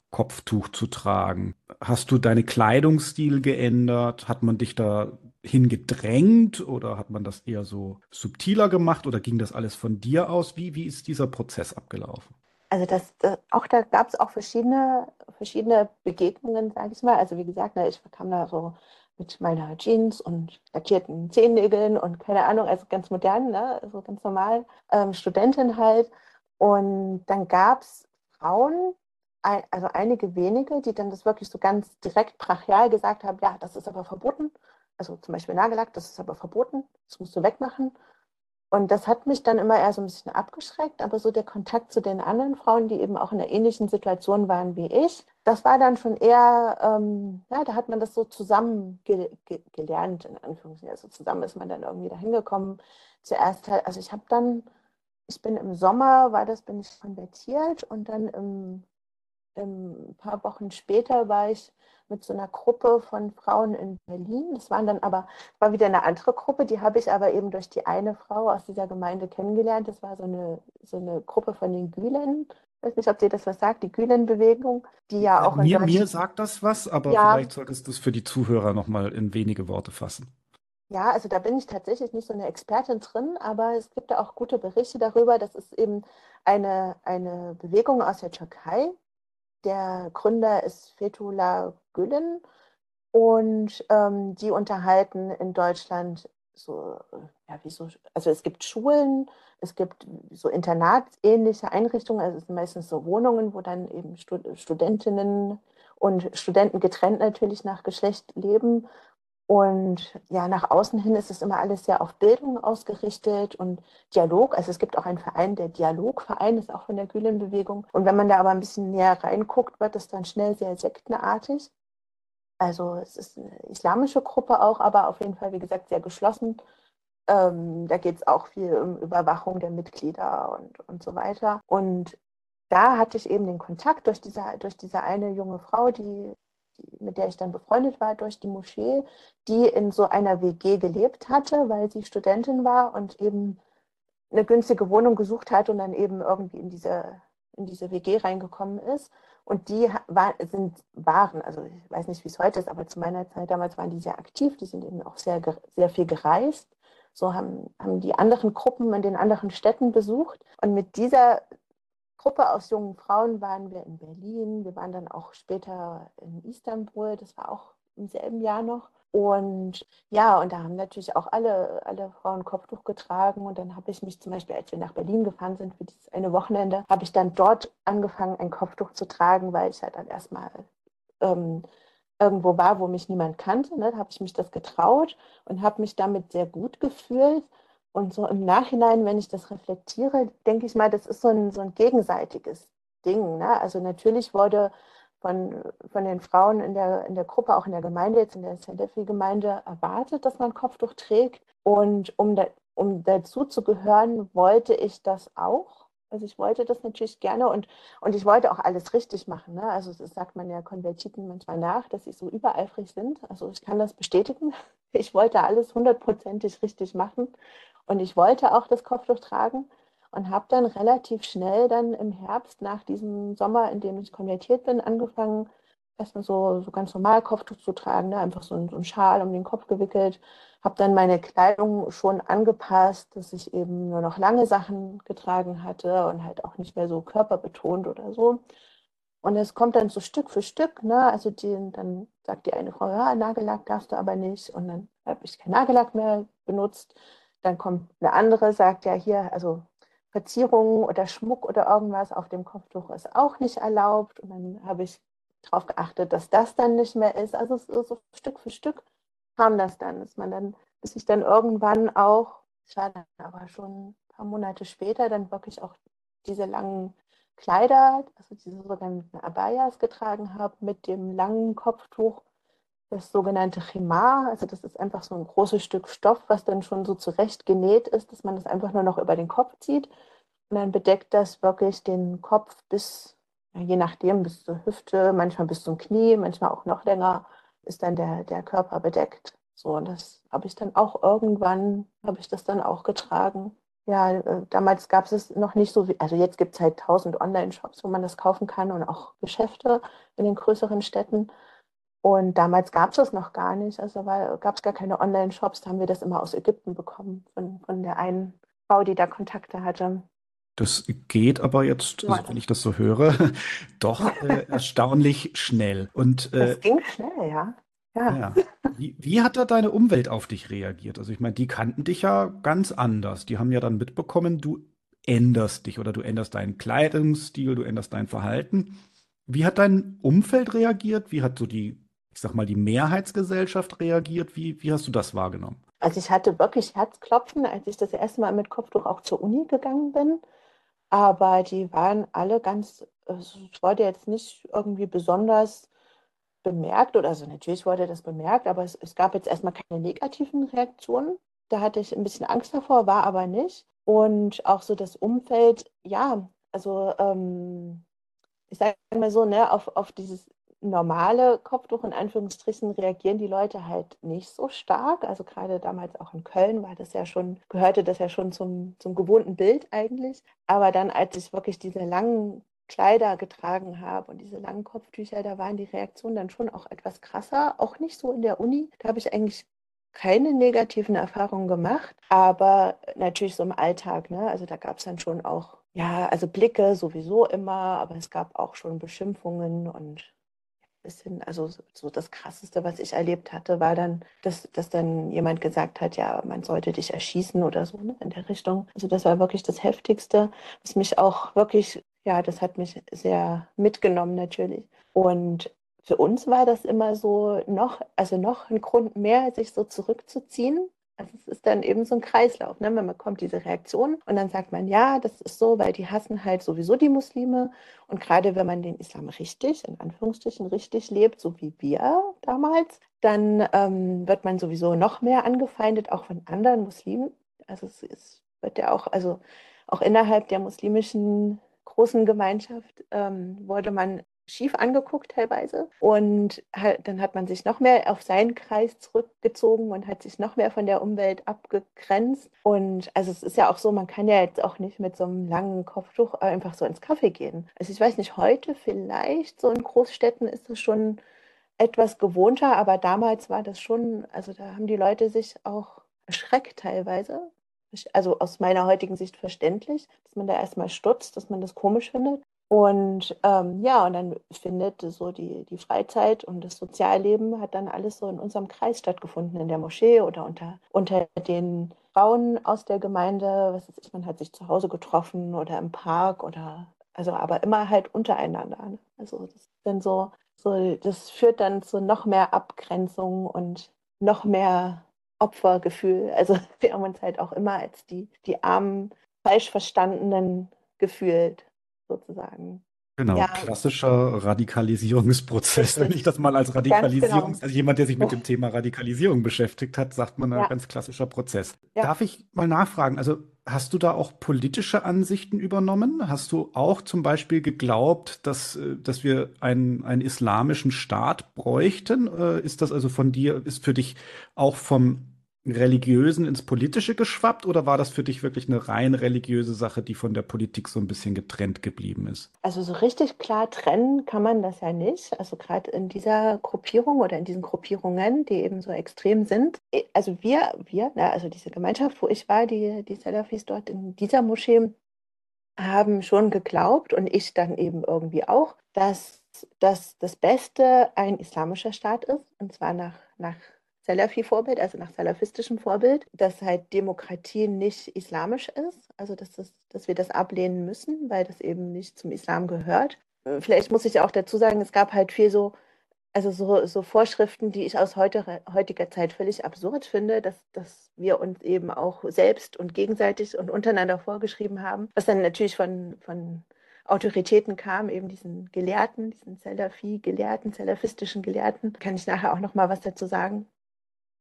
Kopftuch zu tragen? Hast du deine Kleidungsstil geändert? Hat man dich da hingedrängt oder hat man das eher so subtiler gemacht oder ging das alles von dir aus? Wie, wie ist dieser Prozess abgelaufen? Also das, das auch da gab es auch verschiedene, verschiedene Begegnungen, sage ich mal. Also wie gesagt, ne, ich kam da so mit meiner Jeans und lackierten Zehennägeln und keine Ahnung, also ganz modern, ne? also ganz normal, ähm, Studentin halt. Und dann gab es Frauen, ein, also einige wenige, die dann das wirklich so ganz direkt brachial gesagt haben, ja, das ist aber verboten. Also zum Beispiel Nagellack, das ist aber verboten, das musst du wegmachen. Und das hat mich dann immer eher so ein bisschen abgeschreckt, aber so der Kontakt zu den anderen Frauen, die eben auch in einer ähnlichen Situation waren wie ich, das war dann schon eher, ähm, ja, da hat man das so zusammen ge ge gelernt, in Anführungszeichen. Also zusammen ist man dann irgendwie dahin gekommen. Zuerst halt, also ich habe dann, ich bin im Sommer, war das, bin ich konvertiert und dann im, im, ein paar Wochen später war ich mit so einer Gruppe von Frauen in Berlin. Das waren dann aber, war wieder eine andere Gruppe, die habe ich aber eben durch die eine Frau aus dieser Gemeinde kennengelernt. Das war so eine, so eine Gruppe von den Gülen. Ich weiß nicht, ob dir das was sagt, die Gülen-Bewegung, die ja auch mir, mir sagt das was, aber ja, vielleicht solltest du es für die Zuhörer nochmal in wenige Worte fassen. Ja, also da bin ich tatsächlich nicht so eine Expertin drin, aber es gibt da auch gute Berichte darüber. Das ist eben eine, eine Bewegung aus der Türkei. Der Gründer ist Fethullah Gülen und ähm, die unterhalten in Deutschland so, ja, wie so, also es gibt Schulen, es gibt so internatsähnliche Einrichtungen, also es sind meistens so Wohnungen, wo dann eben Studentinnen und Studenten getrennt natürlich nach Geschlecht leben und ja, nach außen hin ist es immer alles sehr auf Bildung ausgerichtet und Dialog. Also es gibt auch einen Verein, der Dialogverein ist auch von der Gülen-Bewegung. Und wenn man da aber ein bisschen näher reinguckt, wird es dann schnell sehr sektenartig. Also es ist eine islamische Gruppe auch, aber auf jeden Fall, wie gesagt, sehr geschlossen. Ähm, da geht es auch viel um Überwachung der Mitglieder und, und so weiter. Und da hatte ich eben den Kontakt durch diese, durch diese eine junge Frau, mit der ich dann befreundet war durch die Moschee, die in so einer WG gelebt hatte, weil sie Studentin war und eben eine günstige Wohnung gesucht hat und dann eben irgendwie in diese, in diese WG reingekommen ist. Und die war, sind, waren, also ich weiß nicht, wie es heute ist, aber zu meiner Zeit damals waren die sehr aktiv, die sind eben auch sehr, sehr viel gereist. So haben, haben die anderen Gruppen in den anderen Städten besucht. Und mit dieser Gruppe aus jungen Frauen waren wir in Berlin. Wir waren dann auch später in Istanbul. Das war auch im selben Jahr noch. Und ja, und da haben natürlich auch alle, alle Frauen Kopftuch getragen. Und dann habe ich mich zum Beispiel, als wir nach Berlin gefahren sind für dieses eine Wochenende, habe ich dann dort angefangen, ein Kopftuch zu tragen, weil ich halt dann erstmal ähm, irgendwo war, wo mich niemand kannte. Ne? Da habe ich mich das getraut und habe mich damit sehr gut gefühlt. Und so im Nachhinein, wenn ich das reflektiere, denke ich mal, das ist so ein, so ein gegenseitiges Ding. Ne? Also natürlich wurde von, von den Frauen in der, in der Gruppe, auch in der Gemeinde, jetzt in der Selefi-Gemeinde, erwartet, dass man Kopftuch trägt. Und um, da, um dazu zu gehören, wollte ich das auch. Also ich wollte das natürlich gerne und, und ich wollte auch alles richtig machen. Ne? Also das sagt man ja Konvertiten manchmal nach, dass sie so übereifrig sind. Also ich kann das bestätigen. *laughs* Ich wollte alles hundertprozentig richtig machen und ich wollte auch das Kopftuch tragen und habe dann relativ schnell dann im Herbst nach diesem Sommer, in dem ich konvertiert bin, angefangen, erstmal so, so ganz normal Kopftuch zu tragen, ne? einfach so so ein Schal um den Kopf gewickelt. Habe dann meine Kleidung schon angepasst, dass ich eben nur noch lange Sachen getragen hatte und halt auch nicht mehr so körperbetont oder so. Und es kommt dann so Stück für Stück, ne? Also die, dann sagt die eine Frau, ja, Nagellack darfst du aber nicht. Und dann habe ich kein Nagellack mehr benutzt. Dann kommt eine andere, sagt ja hier, also Verzierungen oder Schmuck oder irgendwas auf dem Kopftuch ist auch nicht erlaubt. Und dann habe ich darauf geachtet, dass das dann nicht mehr ist. Also so, Stück für Stück kam das dann, dass man dann, bis ich dann irgendwann auch, ich war dann aber schon ein paar Monate später, dann wirklich auch diese langen Kleider, also diese sogenannten Abayas getragen habe mit dem langen Kopftuch das sogenannte Chimar. Also das ist einfach so ein großes Stück Stoff, was dann schon so zurecht genäht ist, dass man das einfach nur noch über den Kopf zieht. Und dann bedeckt das wirklich den Kopf bis, je nachdem, bis zur Hüfte, manchmal bis zum Knie, manchmal auch noch länger, ist dann der, der Körper bedeckt. So, und das habe ich dann auch irgendwann, habe ich das dann auch getragen. Ja, äh, damals gab es es noch nicht so wie, also jetzt gibt es halt tausend Online-Shops, wo man das kaufen kann und auch Geschäfte in den größeren Städten. Und damals gab es das noch gar nicht. Also gab es gar keine Online-Shops. Da haben wir das immer aus Ägypten bekommen, von, von der einen Frau, die da Kontakte hatte. Das geht aber jetzt, also wenn ich das so höre, *laughs* doch äh, *laughs* erstaunlich schnell. Und, äh, das ging schnell, ja. Ja. ja. Wie, wie, hat da deine Umwelt auf dich reagiert? Also ich meine, die kannten dich ja ganz anders. Die haben ja dann mitbekommen, du änderst dich oder du änderst deinen Kleidungsstil, du änderst dein Verhalten. Wie hat dein Umfeld reagiert? Wie hat so die ich sag mal, die Mehrheitsgesellschaft reagiert? Wie, wie hast du das wahrgenommen? Also ich hatte wirklich Herzklopfen, als ich das erste Mal mit Kopftuch auch zur Uni gegangen bin. Aber die waren alle ganz, also es wurde jetzt nicht irgendwie besonders bemerkt oder also natürlich wurde das bemerkt, aber es, es gab jetzt erstmal keine negativen Reaktionen. Da hatte ich ein bisschen Angst davor, war aber nicht. Und auch so das Umfeld, ja, also ähm, ich sage mal so, ne, auf, auf dieses normale Kopftuch in Anführungsstrichen reagieren die Leute halt nicht so stark. Also gerade damals auch in Köln war das ja schon, gehörte das ja schon zum, zum gewohnten Bild eigentlich. Aber dann, als ich wirklich diese langen Kleider getragen habe und diese langen Kopftücher, da waren die Reaktionen dann schon auch etwas krasser. Auch nicht so in der Uni. Da habe ich eigentlich keine negativen Erfahrungen gemacht, aber natürlich so im Alltag. Ne? Also da gab es dann schon auch, ja, also Blicke sowieso immer, aber es gab auch schon Beschimpfungen und bisschen, also so das Krasseste, was ich erlebt hatte, war dann, dass, dass dann jemand gesagt hat, ja, man sollte dich erschießen oder so ne, in der Richtung. Also das war wirklich das Heftigste, was mich auch wirklich, ja, das hat mich sehr mitgenommen natürlich. Und für uns war das immer so noch, also noch ein Grund mehr, sich so zurückzuziehen, also es ist dann eben so ein Kreislauf, ne? man kommt, diese Reaktion und dann sagt man, ja, das ist so, weil die hassen halt sowieso die Muslime und gerade wenn man den Islam richtig, in Anführungsstrichen richtig lebt, so wie wir damals, dann ähm, wird man sowieso noch mehr angefeindet, auch von anderen Muslimen. Also es, es wird ja auch, also auch innerhalb der muslimischen großen Gemeinschaft ähm, wurde man schief angeguckt teilweise. Und halt, dann hat man sich noch mehr auf seinen Kreis zurückgezogen und hat sich noch mehr von der Umwelt abgegrenzt. Und also es ist ja auch so, man kann ja jetzt auch nicht mit so einem langen Kopftuch einfach so ins Kaffee gehen. Also ich weiß nicht, heute vielleicht so in Großstädten ist es schon etwas gewohnter, aber damals war das schon, also da haben die Leute sich auch erschreckt teilweise. Also aus meiner heutigen Sicht verständlich, dass man da erstmal stutzt, dass man das komisch findet. Und ähm, ja, und dann findet so die, die Freizeit und das Sozialleben hat dann alles so in unserem Kreis stattgefunden, in der Moschee oder unter, unter den Frauen aus der Gemeinde. Was ist, man hat sich zu Hause getroffen oder im Park oder also aber immer halt untereinander. Ne? Also das dann so, so, das führt dann zu noch mehr Abgrenzung und noch mehr Opfergefühl. Also *laughs* wir haben uns halt auch immer als die, die armen, falsch verstandenen gefühlt sozusagen. Genau, ja. klassischer Radikalisierungsprozess. *laughs* Wenn ich das mal als Radikalisierung, genau. also jemand, der sich mit dem *laughs* Thema Radikalisierung beschäftigt hat, sagt man, ja. ein ganz klassischer Prozess. Ja. Darf ich mal nachfragen? Also hast du da auch politische Ansichten übernommen? Hast du auch zum Beispiel geglaubt, dass, äh, dass wir einen, einen islamischen Staat bräuchten? Äh, ist das also von dir, ist für dich auch vom Religiösen ins Politische geschwappt oder war das für dich wirklich eine rein religiöse Sache, die von der Politik so ein bisschen getrennt geblieben ist? Also so richtig klar trennen kann man das ja nicht. Also gerade in dieser Gruppierung oder in diesen Gruppierungen, die eben so extrem sind. Also wir, wir, na, also diese Gemeinschaft, wo ich war, die, die Salafis dort in dieser Moschee, haben schon geglaubt und ich dann eben irgendwie auch, dass, dass das Beste ein islamischer Staat ist und zwar nach, nach Salafi-Vorbild, also nach salafistischem Vorbild, dass halt Demokratie nicht islamisch ist, also dass, das, dass wir das ablehnen müssen, weil das eben nicht zum Islam gehört. Vielleicht muss ich auch dazu sagen, es gab halt viel so, also so, so Vorschriften, die ich aus heute, heutiger Zeit völlig absurd finde, dass, dass wir uns eben auch selbst und gegenseitig und untereinander vorgeschrieben haben, was dann natürlich von, von Autoritäten kam, eben diesen Gelehrten, diesen Salafi-Gelehrten, salafistischen Gelehrten. Kann ich nachher auch noch mal was dazu sagen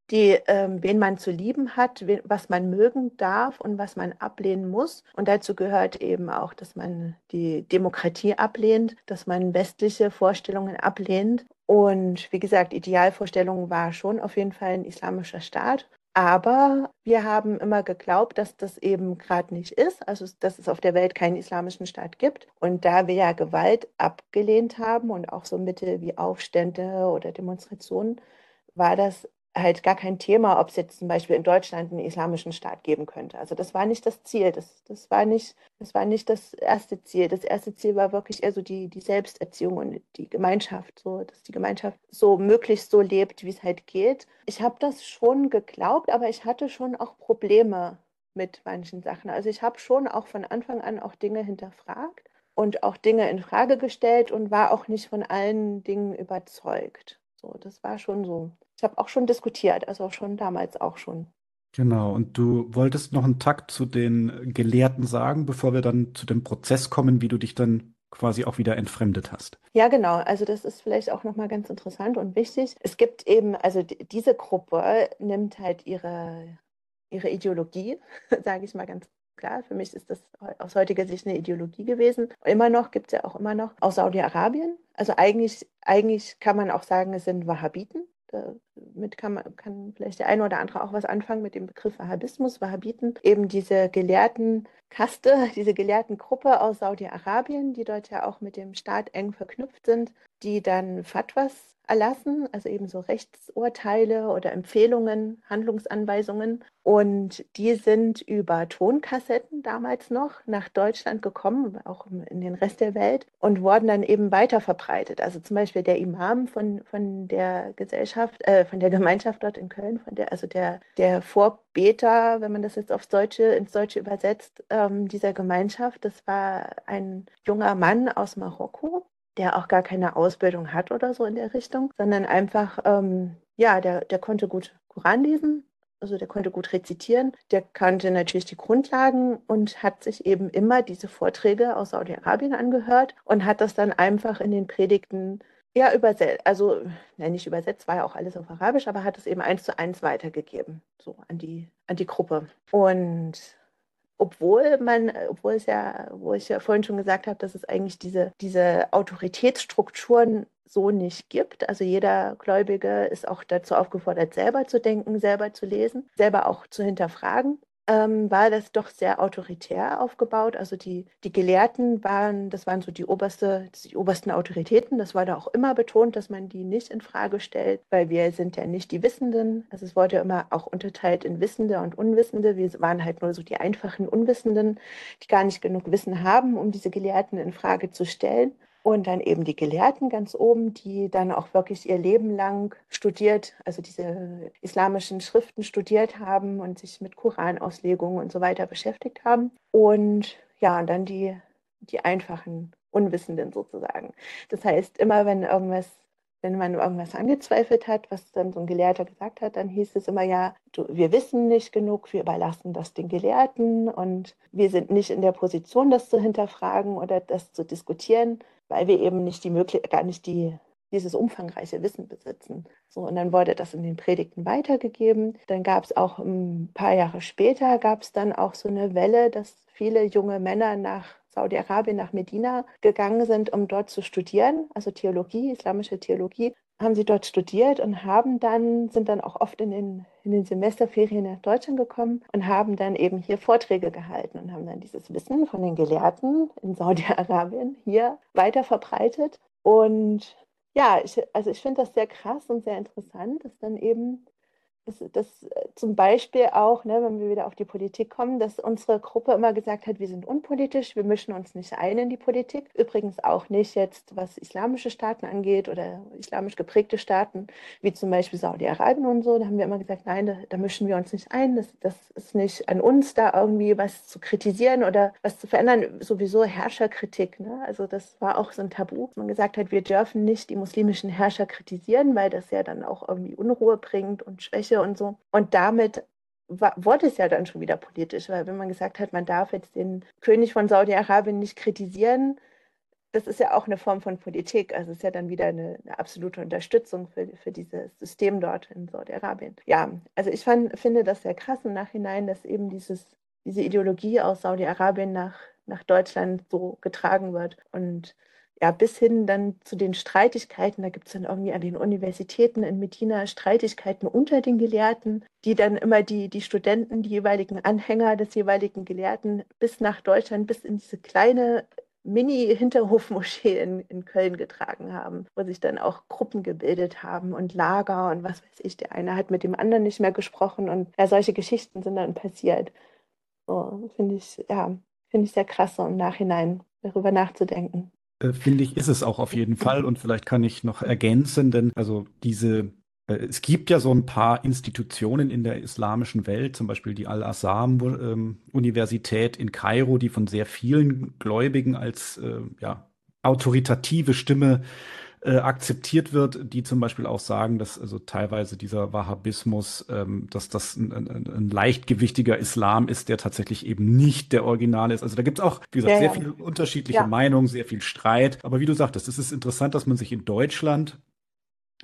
die, ähm, wen man zu lieben hat, wen, was man mögen darf und was man ablehnen muss. Und dazu gehört eben auch, dass man die Demokratie ablehnt, dass man westliche Vorstellungen ablehnt. Und wie gesagt, Idealvorstellung war schon auf jeden Fall ein islamischer Staat. Aber wir haben immer geglaubt, dass das eben gerade nicht ist, also dass es auf der Welt keinen islamischen Staat gibt. Und da wir ja Gewalt abgelehnt haben und auch so Mittel wie Aufstände oder Demonstrationen, war das halt gar kein Thema, ob es jetzt zum Beispiel in Deutschland einen islamischen Staat geben könnte. Also das war nicht das Ziel, das, das, war, nicht, das war nicht das erste Ziel. Das erste Ziel war wirklich eher so die, die Selbsterziehung und die Gemeinschaft, so dass die Gemeinschaft so möglichst so lebt, wie es halt geht. Ich habe das schon geglaubt, aber ich hatte schon auch Probleme mit manchen Sachen. Also ich habe schon auch von Anfang an auch Dinge hinterfragt und auch Dinge in Frage gestellt und war auch nicht von allen Dingen überzeugt. So, das war schon so. Ich habe auch schon diskutiert, also schon damals auch schon. Genau, und du wolltest noch einen Takt zu den Gelehrten sagen, bevor wir dann zu dem Prozess kommen, wie du dich dann quasi auch wieder entfremdet hast. Ja, genau. Also das ist vielleicht auch nochmal ganz interessant und wichtig. Es gibt eben, also diese Gruppe nimmt halt ihre, ihre Ideologie, *laughs* sage ich mal ganz klar, für mich ist das aus heutiger Sicht eine Ideologie gewesen. Immer noch, gibt es ja auch immer noch, aus Saudi-Arabien. Also eigentlich, eigentlich kann man auch sagen, es sind Wahhabiten. Damit kann, man, kann vielleicht der eine oder andere auch was anfangen mit dem Begriff Wahhabismus, Wahhabiten. Eben diese gelehrten Kaste, *laughs* diese gelehrten Gruppe aus Saudi-Arabien, die dort ja auch mit dem Staat eng verknüpft sind, die dann Fatwas erlassen, also eben so Rechtsurteile oder Empfehlungen, Handlungsanweisungen. Und die sind über Tonkassetten damals noch nach Deutschland gekommen, auch in den Rest der Welt und wurden dann eben weiter verbreitet. Also zum Beispiel der Imam von, von der Gesellschaft, äh, von der Gemeinschaft dort in Köln, von der, also der, der Vorbeter, wenn man das jetzt aufs Deutsche, ins Deutsche übersetzt, ähm, dieser Gemeinschaft, das war ein junger Mann aus Marokko, der auch gar keine Ausbildung hat oder so in der Richtung, sondern einfach, ähm, ja, der, der konnte gut Koran lesen, also der konnte gut rezitieren, der kannte natürlich die Grundlagen und hat sich eben immer diese Vorträge aus Saudi-Arabien angehört und hat das dann einfach in den Predigten ja, übersetzt, also ja, nicht übersetzt, war ja auch alles auf Arabisch, aber hat es eben eins zu eins weitergegeben, so an die, an die Gruppe. Und obwohl man, obwohl es ja, wo ich ja vorhin schon gesagt habe, dass es eigentlich diese, diese Autoritätsstrukturen so nicht gibt. Also jeder Gläubige ist auch dazu aufgefordert, selber zu denken, selber zu lesen, selber auch zu hinterfragen ähm, war das doch sehr autoritär aufgebaut. Also die, die Gelehrten waren, das waren so die, oberste, die obersten Autoritäten. Das war da auch immer betont, dass man die nicht in Frage stellt, weil wir sind ja nicht die Wissenden. Also es wurde ja immer auch unterteilt in Wissende und Unwissende. Wir waren halt nur so die einfachen Unwissenden, die gar nicht genug Wissen haben, um diese Gelehrten in Frage zu stellen. Und dann eben die Gelehrten ganz oben, die dann auch wirklich ihr Leben lang studiert, also diese islamischen Schriften studiert haben und sich mit Koranauslegungen und so weiter beschäftigt haben. Und ja, und dann die, die einfachen Unwissenden sozusagen. Das heißt, immer wenn irgendwas wenn man irgendwas angezweifelt hat, was dann so ein Gelehrter gesagt hat, dann hieß es immer, ja, du, wir wissen nicht genug, wir überlassen das den Gelehrten und wir sind nicht in der Position, das zu hinterfragen oder das zu diskutieren, weil wir eben nicht die Möglichkeit, gar nicht die, dieses umfangreiche Wissen besitzen. So, und dann wurde das in den Predigten weitergegeben. Dann gab es auch ein paar Jahre später, gab es dann auch so eine Welle, dass viele junge Männer nach Saudi-Arabien, nach Medina gegangen sind, um dort zu studieren, also Theologie, islamische Theologie haben sie dort studiert und haben dann, sind dann auch oft in den, in den Semesterferien nach Deutschland gekommen und haben dann eben hier Vorträge gehalten und haben dann dieses Wissen von den Gelehrten in Saudi-Arabien hier weiter verbreitet. Und ja, ich, also ich finde das sehr krass und sehr interessant, dass dann eben das, das äh, zum Beispiel auch, ne, wenn wir wieder auf die Politik kommen, dass unsere Gruppe immer gesagt hat, wir sind unpolitisch, wir mischen uns nicht ein in die Politik. Übrigens auch nicht jetzt, was islamische Staaten angeht oder islamisch geprägte Staaten, wie zum Beispiel Saudi-Arabien und so. Da haben wir immer gesagt, nein, da, da mischen wir uns nicht ein. Das, das, ist nicht an uns, da irgendwie was zu kritisieren oder was zu verändern. Sowieso Herrscherkritik. Ne? Also das war auch so ein Tabu. Man gesagt hat, wir dürfen nicht die muslimischen Herrscher kritisieren, weil das ja dann auch irgendwie Unruhe bringt und Schwäche und so. Und damit war, wurde es ja dann schon wieder politisch, weil wenn man gesagt hat, man darf jetzt den König von Saudi-Arabien nicht kritisieren, das ist ja auch eine Form von Politik. Also es ist ja dann wieder eine, eine absolute Unterstützung für, für dieses System dort in Saudi-Arabien. Ja, also ich fand, finde das sehr krass im Nachhinein, dass eben dieses, diese Ideologie aus Saudi-Arabien nach, nach Deutschland so getragen wird. Und ja, bis hin dann zu den Streitigkeiten. Da gibt es dann irgendwie an den Universitäten in Medina Streitigkeiten unter den Gelehrten, die dann immer die, die Studenten, die jeweiligen Anhänger des jeweiligen Gelehrten bis nach Deutschland, bis in diese kleine Mini-Hinterhofmoschee in, in Köln getragen haben, wo sich dann auch Gruppen gebildet haben und Lager und was weiß ich. Der eine hat mit dem anderen nicht mehr gesprochen und ja, solche Geschichten sind dann passiert. So, finde ich, ja, finde ich sehr krass, so im Nachhinein darüber nachzudenken. Äh, finde ich, ist es auch auf jeden Fall. Und vielleicht kann ich noch ergänzen, denn also diese, äh, es gibt ja so ein paar Institutionen in der islamischen Welt, zum Beispiel die Al-Azhar-Universität ähm, in Kairo, die von sehr vielen Gläubigen als äh, ja, autoritative Stimme äh, akzeptiert wird, die zum Beispiel auch sagen, dass also teilweise dieser Wahhabismus, ähm, dass das ein, ein, ein, leichtgewichtiger Islam ist, der tatsächlich eben nicht der Original ist. Also da gibt es auch, wie gesagt, ja, sehr ja. viele unterschiedliche ja. Meinungen, sehr viel Streit. Aber wie du sagtest, es ist interessant, dass man sich in Deutschland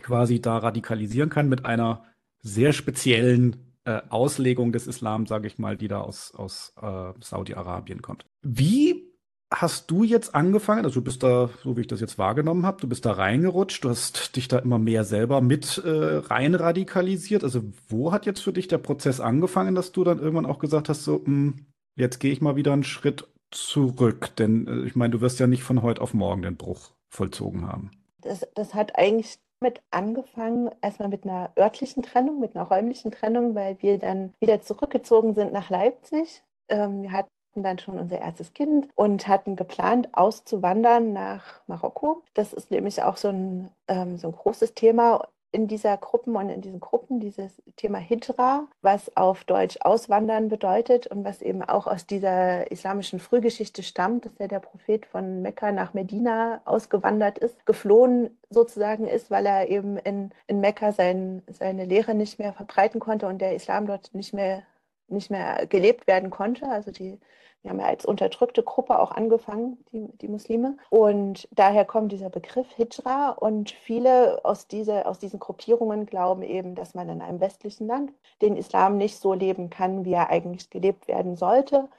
quasi da radikalisieren kann mit einer sehr speziellen äh, Auslegung des Islam, sage ich mal, die da aus, aus äh, Saudi-Arabien kommt. Wie hast du jetzt angefangen, also du bist da, so wie ich das jetzt wahrgenommen habe, du bist da reingerutscht, du hast dich da immer mehr selber mit äh, rein radikalisiert. Also wo hat jetzt für dich der Prozess angefangen, dass du dann irgendwann auch gesagt hast, so, mh, hm, jetzt gehe ich mal wieder einen Schritt zurück? Denn äh, ich meine, du wirst ja nicht von heute auf morgen den Bruch vollzogen haben. Das, das hat eigentlich mit angefangen, erstmal mit einer örtlichen Trennung, mit einer räumlichen Trennung, weil wir dann wieder zurückgezogen sind nach Leipzig. Ähm, wir hatten dann schon unser erstes Kind und hatten geplant, auszuwandern nach Marokko. Das ist nämlich auch so ein, ähm, so ein großes Thema in dieser Gruppen und in diesen Gruppen dieses Thema Hijra, was auf Deutsch Auswandern bedeutet und was eben auch aus dieser islamischen Frühgeschichte stammt, dass ja der Prophet von Mekka nach Medina ausgewandert ist, geflohen sozusagen ist, weil er eben in, in Mekka sein, seine Lehre nicht mehr verbreiten konnte und der Islam dort nicht mehr, nicht mehr gelebt werden konnte. Also die wir haben ja als unterdrückte Gruppe auch angefangen, die, die Muslime. Und daher kommt dieser Begriff Hijra. Und viele aus, diese, aus diesen Gruppierungen glauben eben, dass man in einem westlichen Land den Islam nicht so leben kann, wie er eigentlich gelebt werden sollte.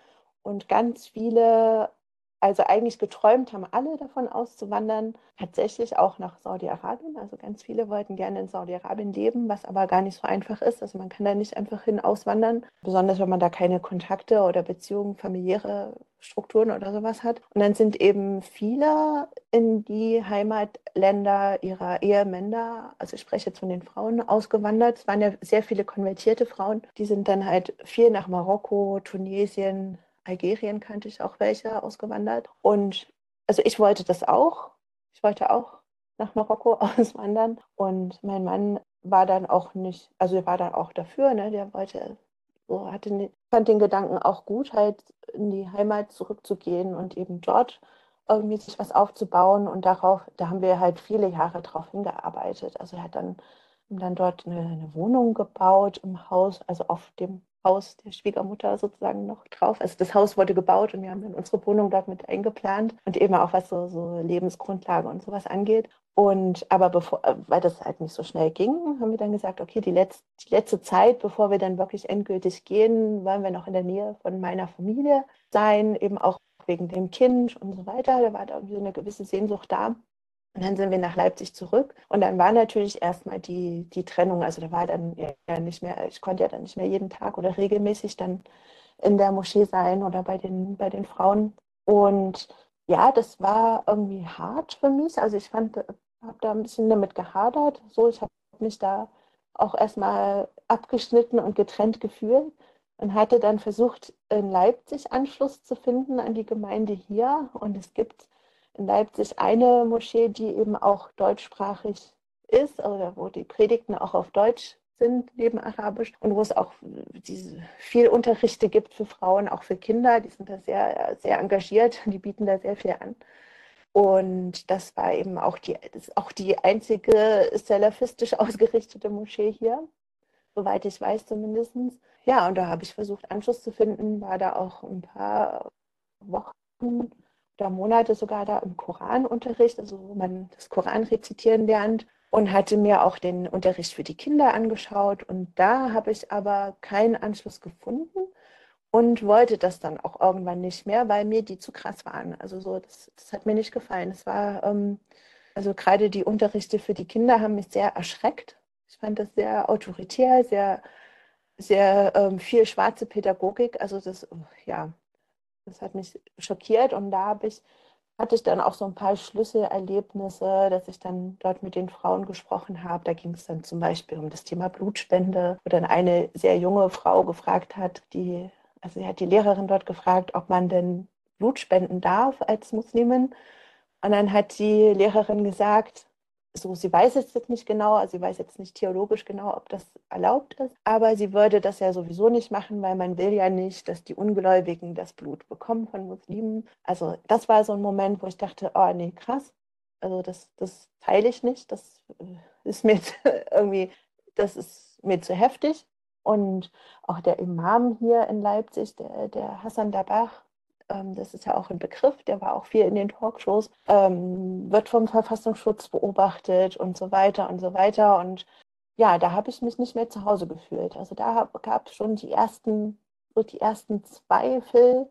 Und ganz viele also eigentlich geträumt haben alle davon auszuwandern, tatsächlich auch nach Saudi-Arabien. Also ganz viele wollten gerne in Saudi-Arabien leben, was aber gar nicht so einfach ist. Also man kann da nicht einfach hin auswandern, besonders wenn man da keine Kontakte oder Beziehungen, familiäre Strukturen oder sowas hat. Und dann sind eben viele in die Heimatländer ihrer Ehemänner, also ich spreche jetzt von den Frauen, ausgewandert. Es waren ja sehr viele konvertierte Frauen. Die sind dann halt viel nach Marokko, Tunesien, Algerien kannte ich auch welche ausgewandert. Und also ich wollte das auch. Ich wollte auch nach Marokko *laughs* auswandern. Und mein Mann war dann auch nicht, also er war dann auch dafür, ne? Der wollte, so hatte, fand den Gedanken auch gut, halt in die Heimat zurückzugehen und eben dort irgendwie sich was aufzubauen. Und darauf, da haben wir halt viele Jahre drauf hingearbeitet. Also er hat dann, dann dort eine, eine Wohnung gebaut im Haus, also auf dem Haus der Schwiegermutter sozusagen noch drauf. Also das Haus wurde gebaut und wir haben dann unsere Wohnung dort mit eingeplant und eben auch was so, so Lebensgrundlage und sowas angeht. Und aber bevor, äh, weil das halt nicht so schnell ging, haben wir dann gesagt, okay, die, letzt, die letzte Zeit, bevor wir dann wirklich endgültig gehen, wollen wir noch in der Nähe von meiner Familie sein, eben auch wegen dem Kind und so weiter. Da war da irgendwie so eine gewisse Sehnsucht da. Und dann sind wir nach Leipzig zurück. Und dann war natürlich erstmal die, die Trennung. Also da war dann ja nicht mehr, ich konnte ja dann nicht mehr jeden Tag oder regelmäßig dann in der Moschee sein oder bei den, bei den Frauen. Und ja, das war irgendwie hart für mich. Also ich fand, habe da ein bisschen damit gehadert. So, ich habe mich da auch erstmal abgeschnitten und getrennt gefühlt und hatte dann versucht, in Leipzig Anschluss zu finden an die Gemeinde hier. Und es gibt in Leipzig eine Moschee, die eben auch deutschsprachig ist, oder wo die Predigten auch auf Deutsch sind, neben Arabisch, und wo es auch diese viel Unterrichte gibt für Frauen, auch für Kinder. Die sind da sehr, sehr engagiert, *laughs* die bieten da sehr viel an. Und das war eben auch die, auch die einzige salafistisch *laughs* ausgerichtete Moschee hier, soweit ich weiß zumindest. Ja, und da habe ich versucht, Anschluss zu finden, war da auch ein paar Wochen oder Monate sogar da im Koranunterricht, also wo man das Koran rezitieren lernt und hatte mir auch den Unterricht für die Kinder angeschaut und da habe ich aber keinen Anschluss gefunden und wollte das dann auch irgendwann nicht mehr, weil mir die zu krass waren. Also so, das, das hat mir nicht gefallen. Es war, ähm, also gerade die Unterrichte für die Kinder haben mich sehr erschreckt. Ich fand das sehr autoritär, sehr, sehr ähm, viel schwarze Pädagogik. Also das, ja, das hat mich schockiert und da habe ich, hatte ich dann auch so ein paar Schlüsselerlebnisse, dass ich dann dort mit den Frauen gesprochen habe. Da ging es dann zum Beispiel um das Thema Blutspende, wo dann eine sehr junge Frau gefragt hat, die, also sie hat die Lehrerin dort gefragt, ob man denn Blut spenden darf als Muslimin. Und dann hat die Lehrerin gesagt, so, sie weiß jetzt nicht genau, also sie weiß jetzt nicht theologisch genau, ob das erlaubt ist, aber sie würde das ja sowieso nicht machen, weil man will ja nicht, dass die Ungläubigen das Blut bekommen von Muslimen. Also das war so ein Moment, wo ich dachte, oh nee, krass, also das, das teile ich nicht, das äh, ist mir *laughs* irgendwie, das ist mir zu heftig. Und auch der Imam hier in Leipzig, der, der Hassan Dabach, ähm, das ist ja auch ein Begriff, der war auch viel in den Talkshows, ähm, wird vom Verfassungsschutz beobachtet und so weiter und so weiter. Und ja, da habe ich mich nicht mehr zu Hause gefühlt. Also da gab es schon die ersten, so die ersten Zweifel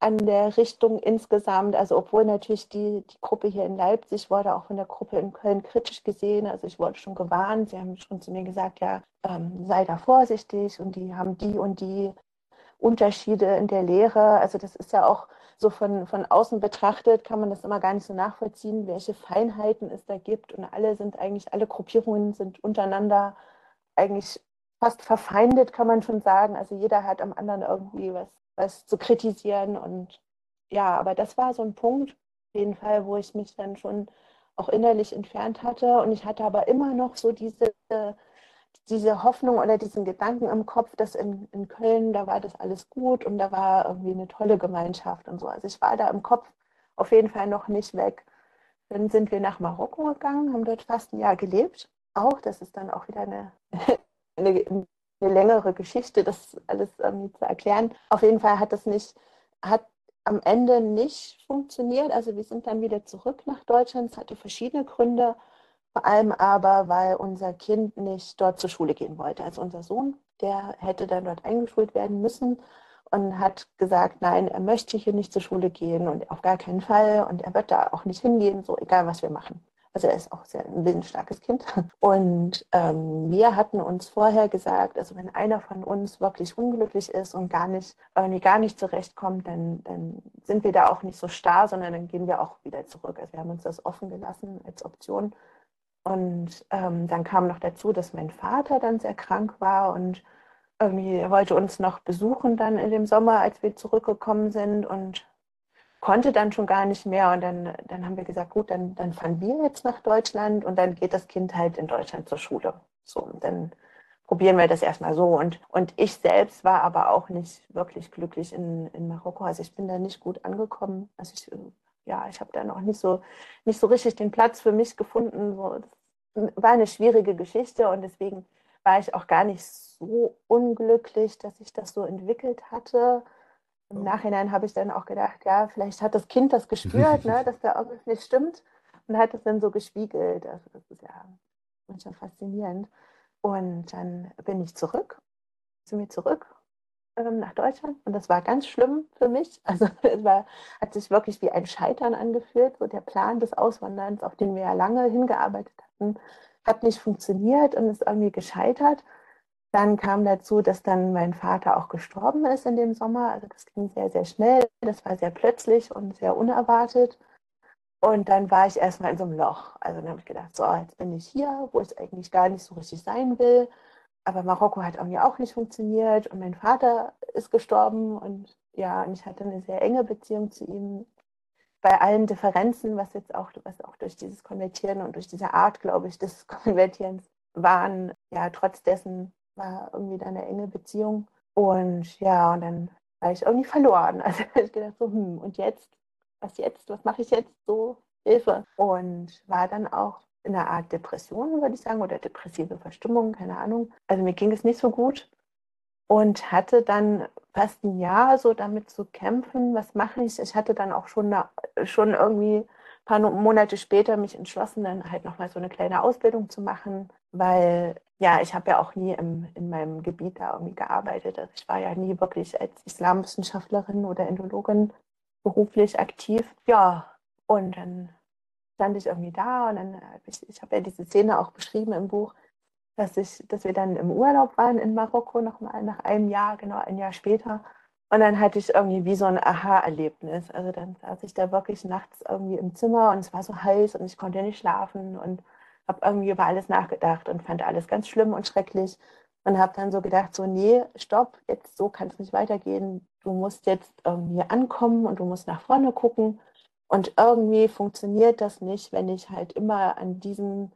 an der Richtung insgesamt. Also obwohl natürlich die, die Gruppe hier in Leipzig wurde auch von der Gruppe in Köln kritisch gesehen. Also ich wurde schon gewarnt. Sie haben schon zu mir gesagt, ja, ähm, sei da vorsichtig und die haben die und die Unterschiede in der Lehre. Also das ist ja auch so von, von außen betrachtet, kann man das immer gar nicht so nachvollziehen, welche Feinheiten es da gibt. Und alle sind eigentlich, alle Gruppierungen sind untereinander eigentlich fast verfeindet, kann man schon sagen. Also jeder hat am anderen irgendwie was, was zu kritisieren. Und ja, aber das war so ein Punkt, auf jeden Fall, wo ich mich dann schon auch innerlich entfernt hatte. Und ich hatte aber immer noch so diese diese Hoffnung oder diesen Gedanken im Kopf, dass in, in Köln, da war das alles gut und da war irgendwie eine tolle Gemeinschaft und so. Also ich war da im Kopf auf jeden Fall noch nicht weg. Dann sind wir nach Marokko gegangen, haben dort fast ein Jahr gelebt. Auch, das ist dann auch wieder eine, *laughs* eine, eine längere Geschichte, das alles irgendwie zu erklären. Auf jeden Fall hat das nicht, hat am Ende nicht funktioniert. Also wir sind dann wieder zurück nach Deutschland. Es hatte verschiedene Gründe. Vor allem aber, weil unser Kind nicht dort zur Schule gehen wollte. Also unser Sohn, der hätte dann dort eingeschult werden müssen und hat gesagt, nein, er möchte hier nicht zur Schule gehen und auf gar keinen Fall und er wird da auch nicht hingehen, so egal was wir machen. Also er ist auch sehr ein willensstarkes Kind. Und ähm, wir hatten uns vorher gesagt, also wenn einer von uns wirklich unglücklich ist und gar nicht, irgendwie gar nicht zurechtkommt, dann, dann sind wir da auch nicht so starr, sondern dann gehen wir auch wieder zurück. Also wir haben uns das offen gelassen als Option und ähm, dann kam noch dazu, dass mein Vater dann sehr krank war und irgendwie wollte uns noch besuchen dann in dem Sommer, als wir zurückgekommen sind und konnte dann schon gar nicht mehr. Und dann, dann haben wir gesagt, gut, dann, dann fahren wir jetzt nach Deutschland und dann geht das Kind halt in Deutschland zur Schule. So, und dann probieren wir das erstmal so. Und, und ich selbst war aber auch nicht wirklich glücklich in, in Marokko. Also ich bin da nicht gut angekommen. Also ich ja, ich habe da noch nicht so, nicht so richtig den Platz für mich gefunden. So, das war eine schwierige Geschichte und deswegen war ich auch gar nicht so unglücklich, dass ich das so entwickelt hatte. Im. Nachhinein habe ich dann auch gedacht, ja, vielleicht hat das Kind das gespürt, ne, *laughs* dass da irgendwas nicht stimmt und hat es dann so gespiegelt. Also das ist ja manchmal faszinierend. Und dann bin ich zurück, zu mir zurück ähm, nach Deutschland und das war ganz schlimm für mich. *laughs* Also es war, hat sich wirklich wie ein Scheitern angefühlt. So der Plan des Auswanderns, auf den wir ja lange hingearbeitet hatten, hat nicht funktioniert und ist irgendwie gescheitert. Dann kam dazu, dass dann mein Vater auch gestorben ist in dem Sommer. Also das ging sehr, sehr schnell. Das war sehr plötzlich und sehr unerwartet. Und dann war ich erstmal in so einem Loch. Also dann habe ich gedacht, so, jetzt bin ich hier, wo ich eigentlich gar nicht so richtig sein will aber Marokko hat irgendwie auch nicht funktioniert und mein Vater ist gestorben und ja, und ich hatte eine sehr enge Beziehung zu ihm. Bei allen Differenzen, was jetzt auch, was auch durch dieses Konvertieren und durch diese Art, glaube ich, des *laughs* Konvertierens waren, ja, trotz dessen war irgendwie da eine enge Beziehung. Und ja, und dann war ich irgendwie verloren. *laughs* Also ich gedacht so, hm, und jetzt? Was jetzt? Was mache ich jetzt? So, Hilfe. Und war dann auch in einer Art Depression, würde ich sagen, oder depressive Verstimmung, keine Ahnung. Also mir ging es nicht so gut und hatte dann fast ein Jahr so damit zu kämpfen, was mache ich. Ich hatte dann auch schon, schon irgendwie ein paar Monate später mich entschlossen, dann halt nochmal so eine kleine Ausbildung zu machen, weil ja, ich habe ja auch nie im, in meinem Gebiet da irgendwie gearbeitet. Also ich war ja nie wirklich als Islamwissenschaftlerin oder Indologin beruflich aktiv. Ja, und dann stand ich irgendwie da und dann habe ich, ich habe ja diese Szene auch beschrieben im Buch, dass ich, dass wir dann im Urlaub waren in Marokko noch mal nach einem Jahr, genau ein Jahr später. Und dann hatte ich irgendwie wie so ein Aha-Erlebnis. Also dann saß ich da wirklich nachts irgendwie im Zimmer und es war so heiß und ich konnte nicht schlafen und habe irgendwie über alles nachgedacht und fand alles ganz schlimm und schrecklich und habe dann so gedacht, so nee, stopp, jetzt so kann es nicht weitergehen. Du musst jetzt irgendwie ankommen und du musst nach vorne gucken und irgendwie funktioniert das nicht, wenn ich halt immer an diesem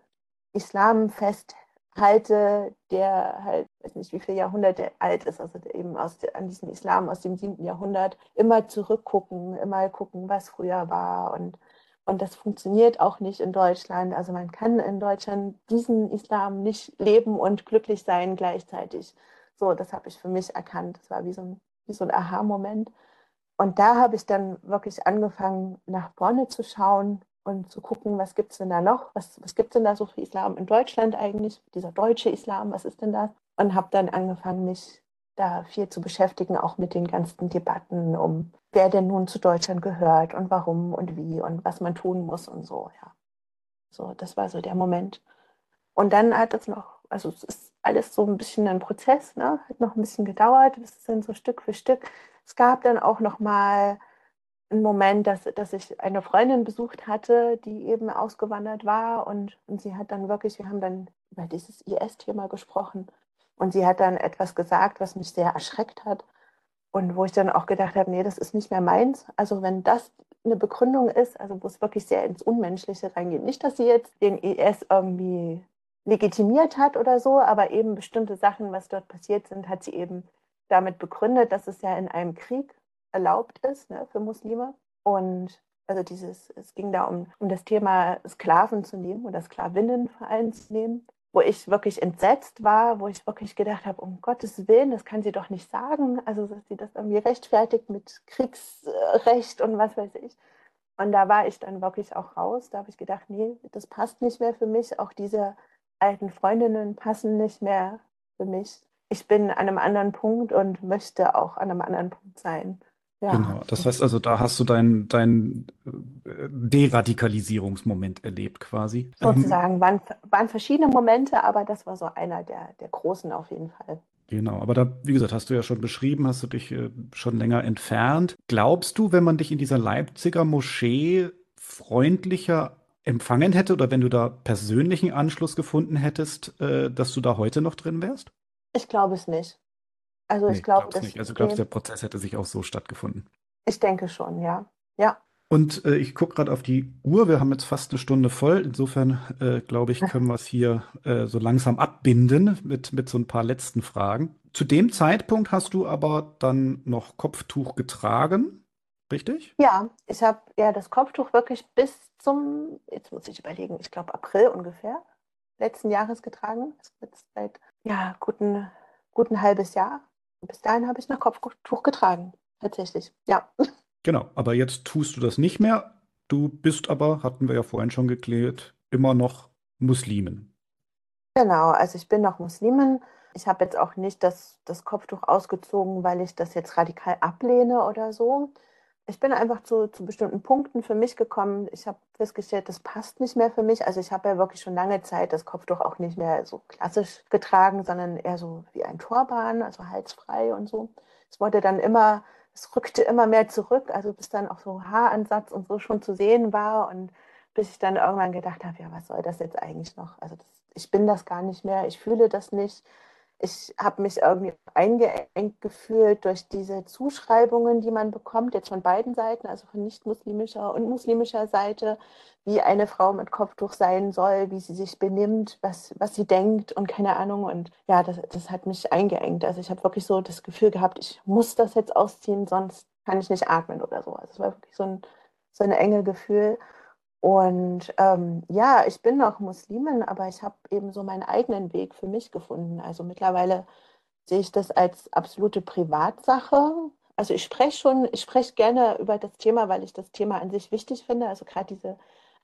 Islam festhalte, der halt, weiß nicht, wie viele Jahrhunderte alt ist, also eben aus, an diesem Islam aus dem siebten Jahrhundert, immer zurückgucken, immer gucken, was früher war. Und, und das funktioniert auch nicht in Deutschland. Also man kann in Deutschland diesen Islam nicht leben und glücklich sein gleichzeitig. So, das habe ich für mich erkannt. Das war wie so ein, wie so ein Aha-Moment. Und da habe ich dann wirklich angefangen, nach vorne zu schauen und zu gucken, was gibt es denn da noch, was, was gibt es denn da so für Islam in Deutschland eigentlich, dieser deutsche Islam, was ist denn das? Und habe dann angefangen, mich da viel zu beschäftigen, auch mit den ganzen Debatten um, wer denn nun zu Deutschland gehört und warum und wie und was man tun muss und so, ja. So, das war so der Moment. Und dann hat es noch, also es ist alles so ein bisschen ein Prozess, ne? hat noch ein bisschen gedauert, es ist dann so Stück für Stück. Es gab dann auch noch mal einen Moment, dass, dass ich eine Freundin besucht hatte, die eben ausgewandert war und, und sie hat dann wirklich, wir haben dann über dieses IS-Thema gesprochen und sie hat dann etwas gesagt, was mich sehr erschreckt hat und wo ich dann auch gedacht habe, nee, das ist nicht mehr meins. Also wenn das eine Begründung ist, also wo es wirklich sehr ins Unmenschliche reingeht, nicht, dass sie jetzt den IS irgendwie legitimiert hat oder so, aber eben bestimmte Sachen, was dort passiert sind, hat sie eben damit begründet, dass es ja in einem Krieg erlaubt ist ne, für Muslime. Und also dieses, es ging da um, um das Thema Sklaven zu nehmen oder Sklavinnen vor allem zu nehmen, wo ich wirklich entsetzt war, wo ich wirklich gedacht habe, um Gottes Willen, das kann sie doch nicht sagen. Also dass sie das irgendwie rechtfertigt mit Kriegsrecht und was weiß ich. Und da war ich dann wirklich auch raus. Da habe ich gedacht, nee, das passt nicht mehr für mich. Auch diese alten Freundinnen passen nicht mehr für mich. Ich bin an einem anderen Punkt und möchte auch an einem anderen Punkt sein. Ja. Genau, das heißt also, da hast du deinen dein äh, Deradikalisierungsmoment erlebt quasi. Sozusagen, waren, waren verschiedene Momente, aber das war so einer der, der großen auf jeden Fall. Genau, aber da, wie gesagt, hast du ja schon beschrieben, hast du dich äh, schon länger entfernt. Glaubst du, wenn man dich in dieser Leipziger Moschee freundlicher empfangen hätte oder wenn du da persönlichen Anschluss gefunden hättest, äh, dass du da heute noch drin wärst? Ich glaube es nicht. Also nee, ich glaube, das nicht. Also glaubst du, der Prozess hätte sich auch so stattgefunden? Ich denke schon, ja. Ja. Und äh, ich gucke gerade auf die Uhr. Wir haben jetzt fast eine Stunde voll. Insofern äh, glaube ich, können wir es hier äh, so langsam abbinden mit, mit so ein paar letzten Fragen. Zu dem Zeitpunkt hast du aber dann noch Kopftuch getragen, richtig? Ja, ich habe ja das Kopftuch wirklich bis zum, jetzt muss ich überlegen, ich glaube April ungefähr letzten Jahres getragen. Ist jetzt seit ja guten guten halbes Jahr bis dahin habe ich noch Kopftuch getragen, tatsächlich, ja. Genau, aber jetzt tust du das nicht mehr. Du bist aber, hatten wir ja vorhin schon geklärt, immer noch Muslimin. Genau, also ich bin noch Muslimin. Ich habe jetzt auch nicht das, das Kopftuch ausgezogen, weil ich das jetzt radikal ablehne oder so ich bin einfach zu, zu bestimmten Punkten für mich gekommen. Ich habe festgestellt, das passt nicht mehr für mich. Also ich habe ja wirklich schon lange Zeit das Kopftuch auch nicht mehr so klassisch getragen, sondern eher so wie ein Turban, also halsfrei und so. Es wurde dann immer, es rückte immer mehr zurück, also bis dann auch so Haaransatz und so schon zu sehen war und bis ich dann irgendwann gedacht habe, ja, was soll das jetzt eigentlich noch? Also das, ich bin das gar nicht mehr, ich fühle das nicht ich habe mich irgendwie eingeengt gefühlt durch diese Zuschreibungen, die man bekommt, jetzt von beiden Seiten, also von nicht-muslimischer und muslimischer Seite, wie eine Frau mit Kopftuch sein soll, wie sie sich benimmt, was, was sie denkt und keine Ahnung. Und ja, das, das hat mich eingeengt. Also ich habe wirklich so das Gefühl gehabt, ich muss das jetzt ausziehen, sonst kann ich nicht atmen oder so. Also es war wirklich so ein, so ein enge Gefühl. Und ähm, ja, ich bin noch Muslimin, aber ich habe eben so meinen eigenen Weg für mich gefunden. Also mittlerweile sehe ich das als absolute Privatsache. Also ich spreche schon, ich spreche gerne über das Thema, weil ich das Thema an sich wichtig finde. Also gerade diese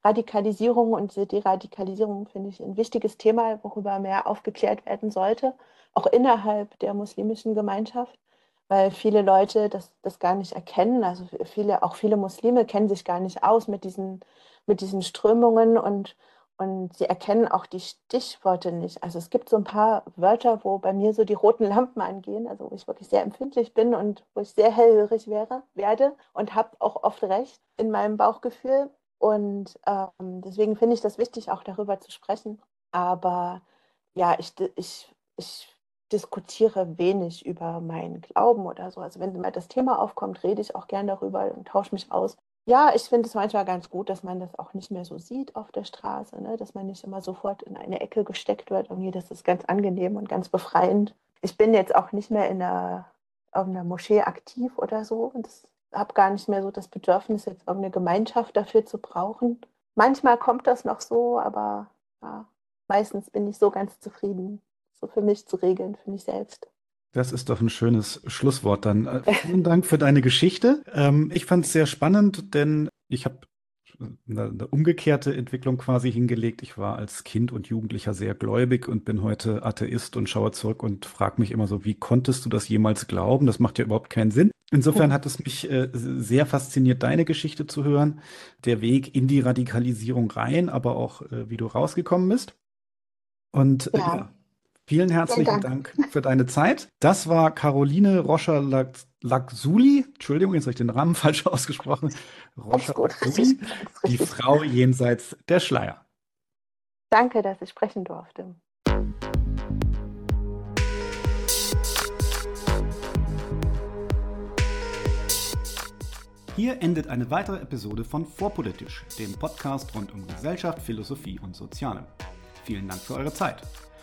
Radikalisierung und diese Deradikalisierung finde ich ein wichtiges Thema, worüber mehr aufgeklärt werden sollte, auch innerhalb der muslimischen Gemeinschaft weil viele Leute das, das gar nicht erkennen. Also viele, auch viele Muslime kennen sich gar nicht aus mit diesen, mit diesen Strömungen und, und sie erkennen auch die Stichworte nicht. Also es gibt so ein paar Wörter, wo bei mir so die roten Lampen angehen, also wo ich wirklich sehr empfindlich bin und wo ich sehr hellhörig wäre, werde und habe auch oft recht in meinem Bauchgefühl. Und ähm, deswegen finde ich das wichtig, auch darüber zu sprechen. Aber ja, ich, ich, ich diskutiere wenig über meinen Glauben oder so. Also wenn mal das Thema aufkommt, rede ich auch gern darüber und tausche mich aus. Ja, ich finde es manchmal ganz gut, dass man das auch nicht mehr so sieht auf der Straße, ne? dass man nicht immer sofort in eine Ecke gesteckt wird. Irgendwie, das ist ganz angenehm und ganz befreiend. Ich bin jetzt auch nicht mehr in einer, irgendeiner Moschee aktiv oder so und habe gar nicht mehr so das Bedürfnis, jetzt irgendeine Gemeinschaft dafür zu brauchen. Manchmal kommt das noch so, aber ja, meistens bin ich so ganz zufrieden so für mich zu regeln, für mich selbst. Das ist doch ein schönes Schlusswort dann. Äh, vielen Dank für deine Geschichte. Ähm, ich fand es sehr spannend, denn ich habe eine, eine, umgekehrte Entwicklung quasi hingelegt. Ich war als Kind und Jugendlicher sehr gläubig und bin heute Atheist und schaue zurück und frage mich immer so, wie konntest du das jemals glauben? Das macht ja überhaupt keinen Sinn. Insofern hat es mich äh, sehr fasziniert, deine Geschichte zu hören, der Weg in die Radikalisierung rein, aber auch äh, wie du rausgekommen bist. Und äh, ja. ja Vielen herzlichen Dank. Dank. für deine Zeit. Das war Caroline Roscher Laxuli. Entschuldigung, jetzt habe ich den Namen *laughs* falsch ausgesprochen. Roscher Laxuli, die Frau jenseits der Schleier. Danke, dass ich sprechen durfte. Hier endet eine weitere Episode von Vorpolitisch, dem Podcast rund um Gesellschaft, Philosophie und Soziale. Vielen Dank für eure Zeit.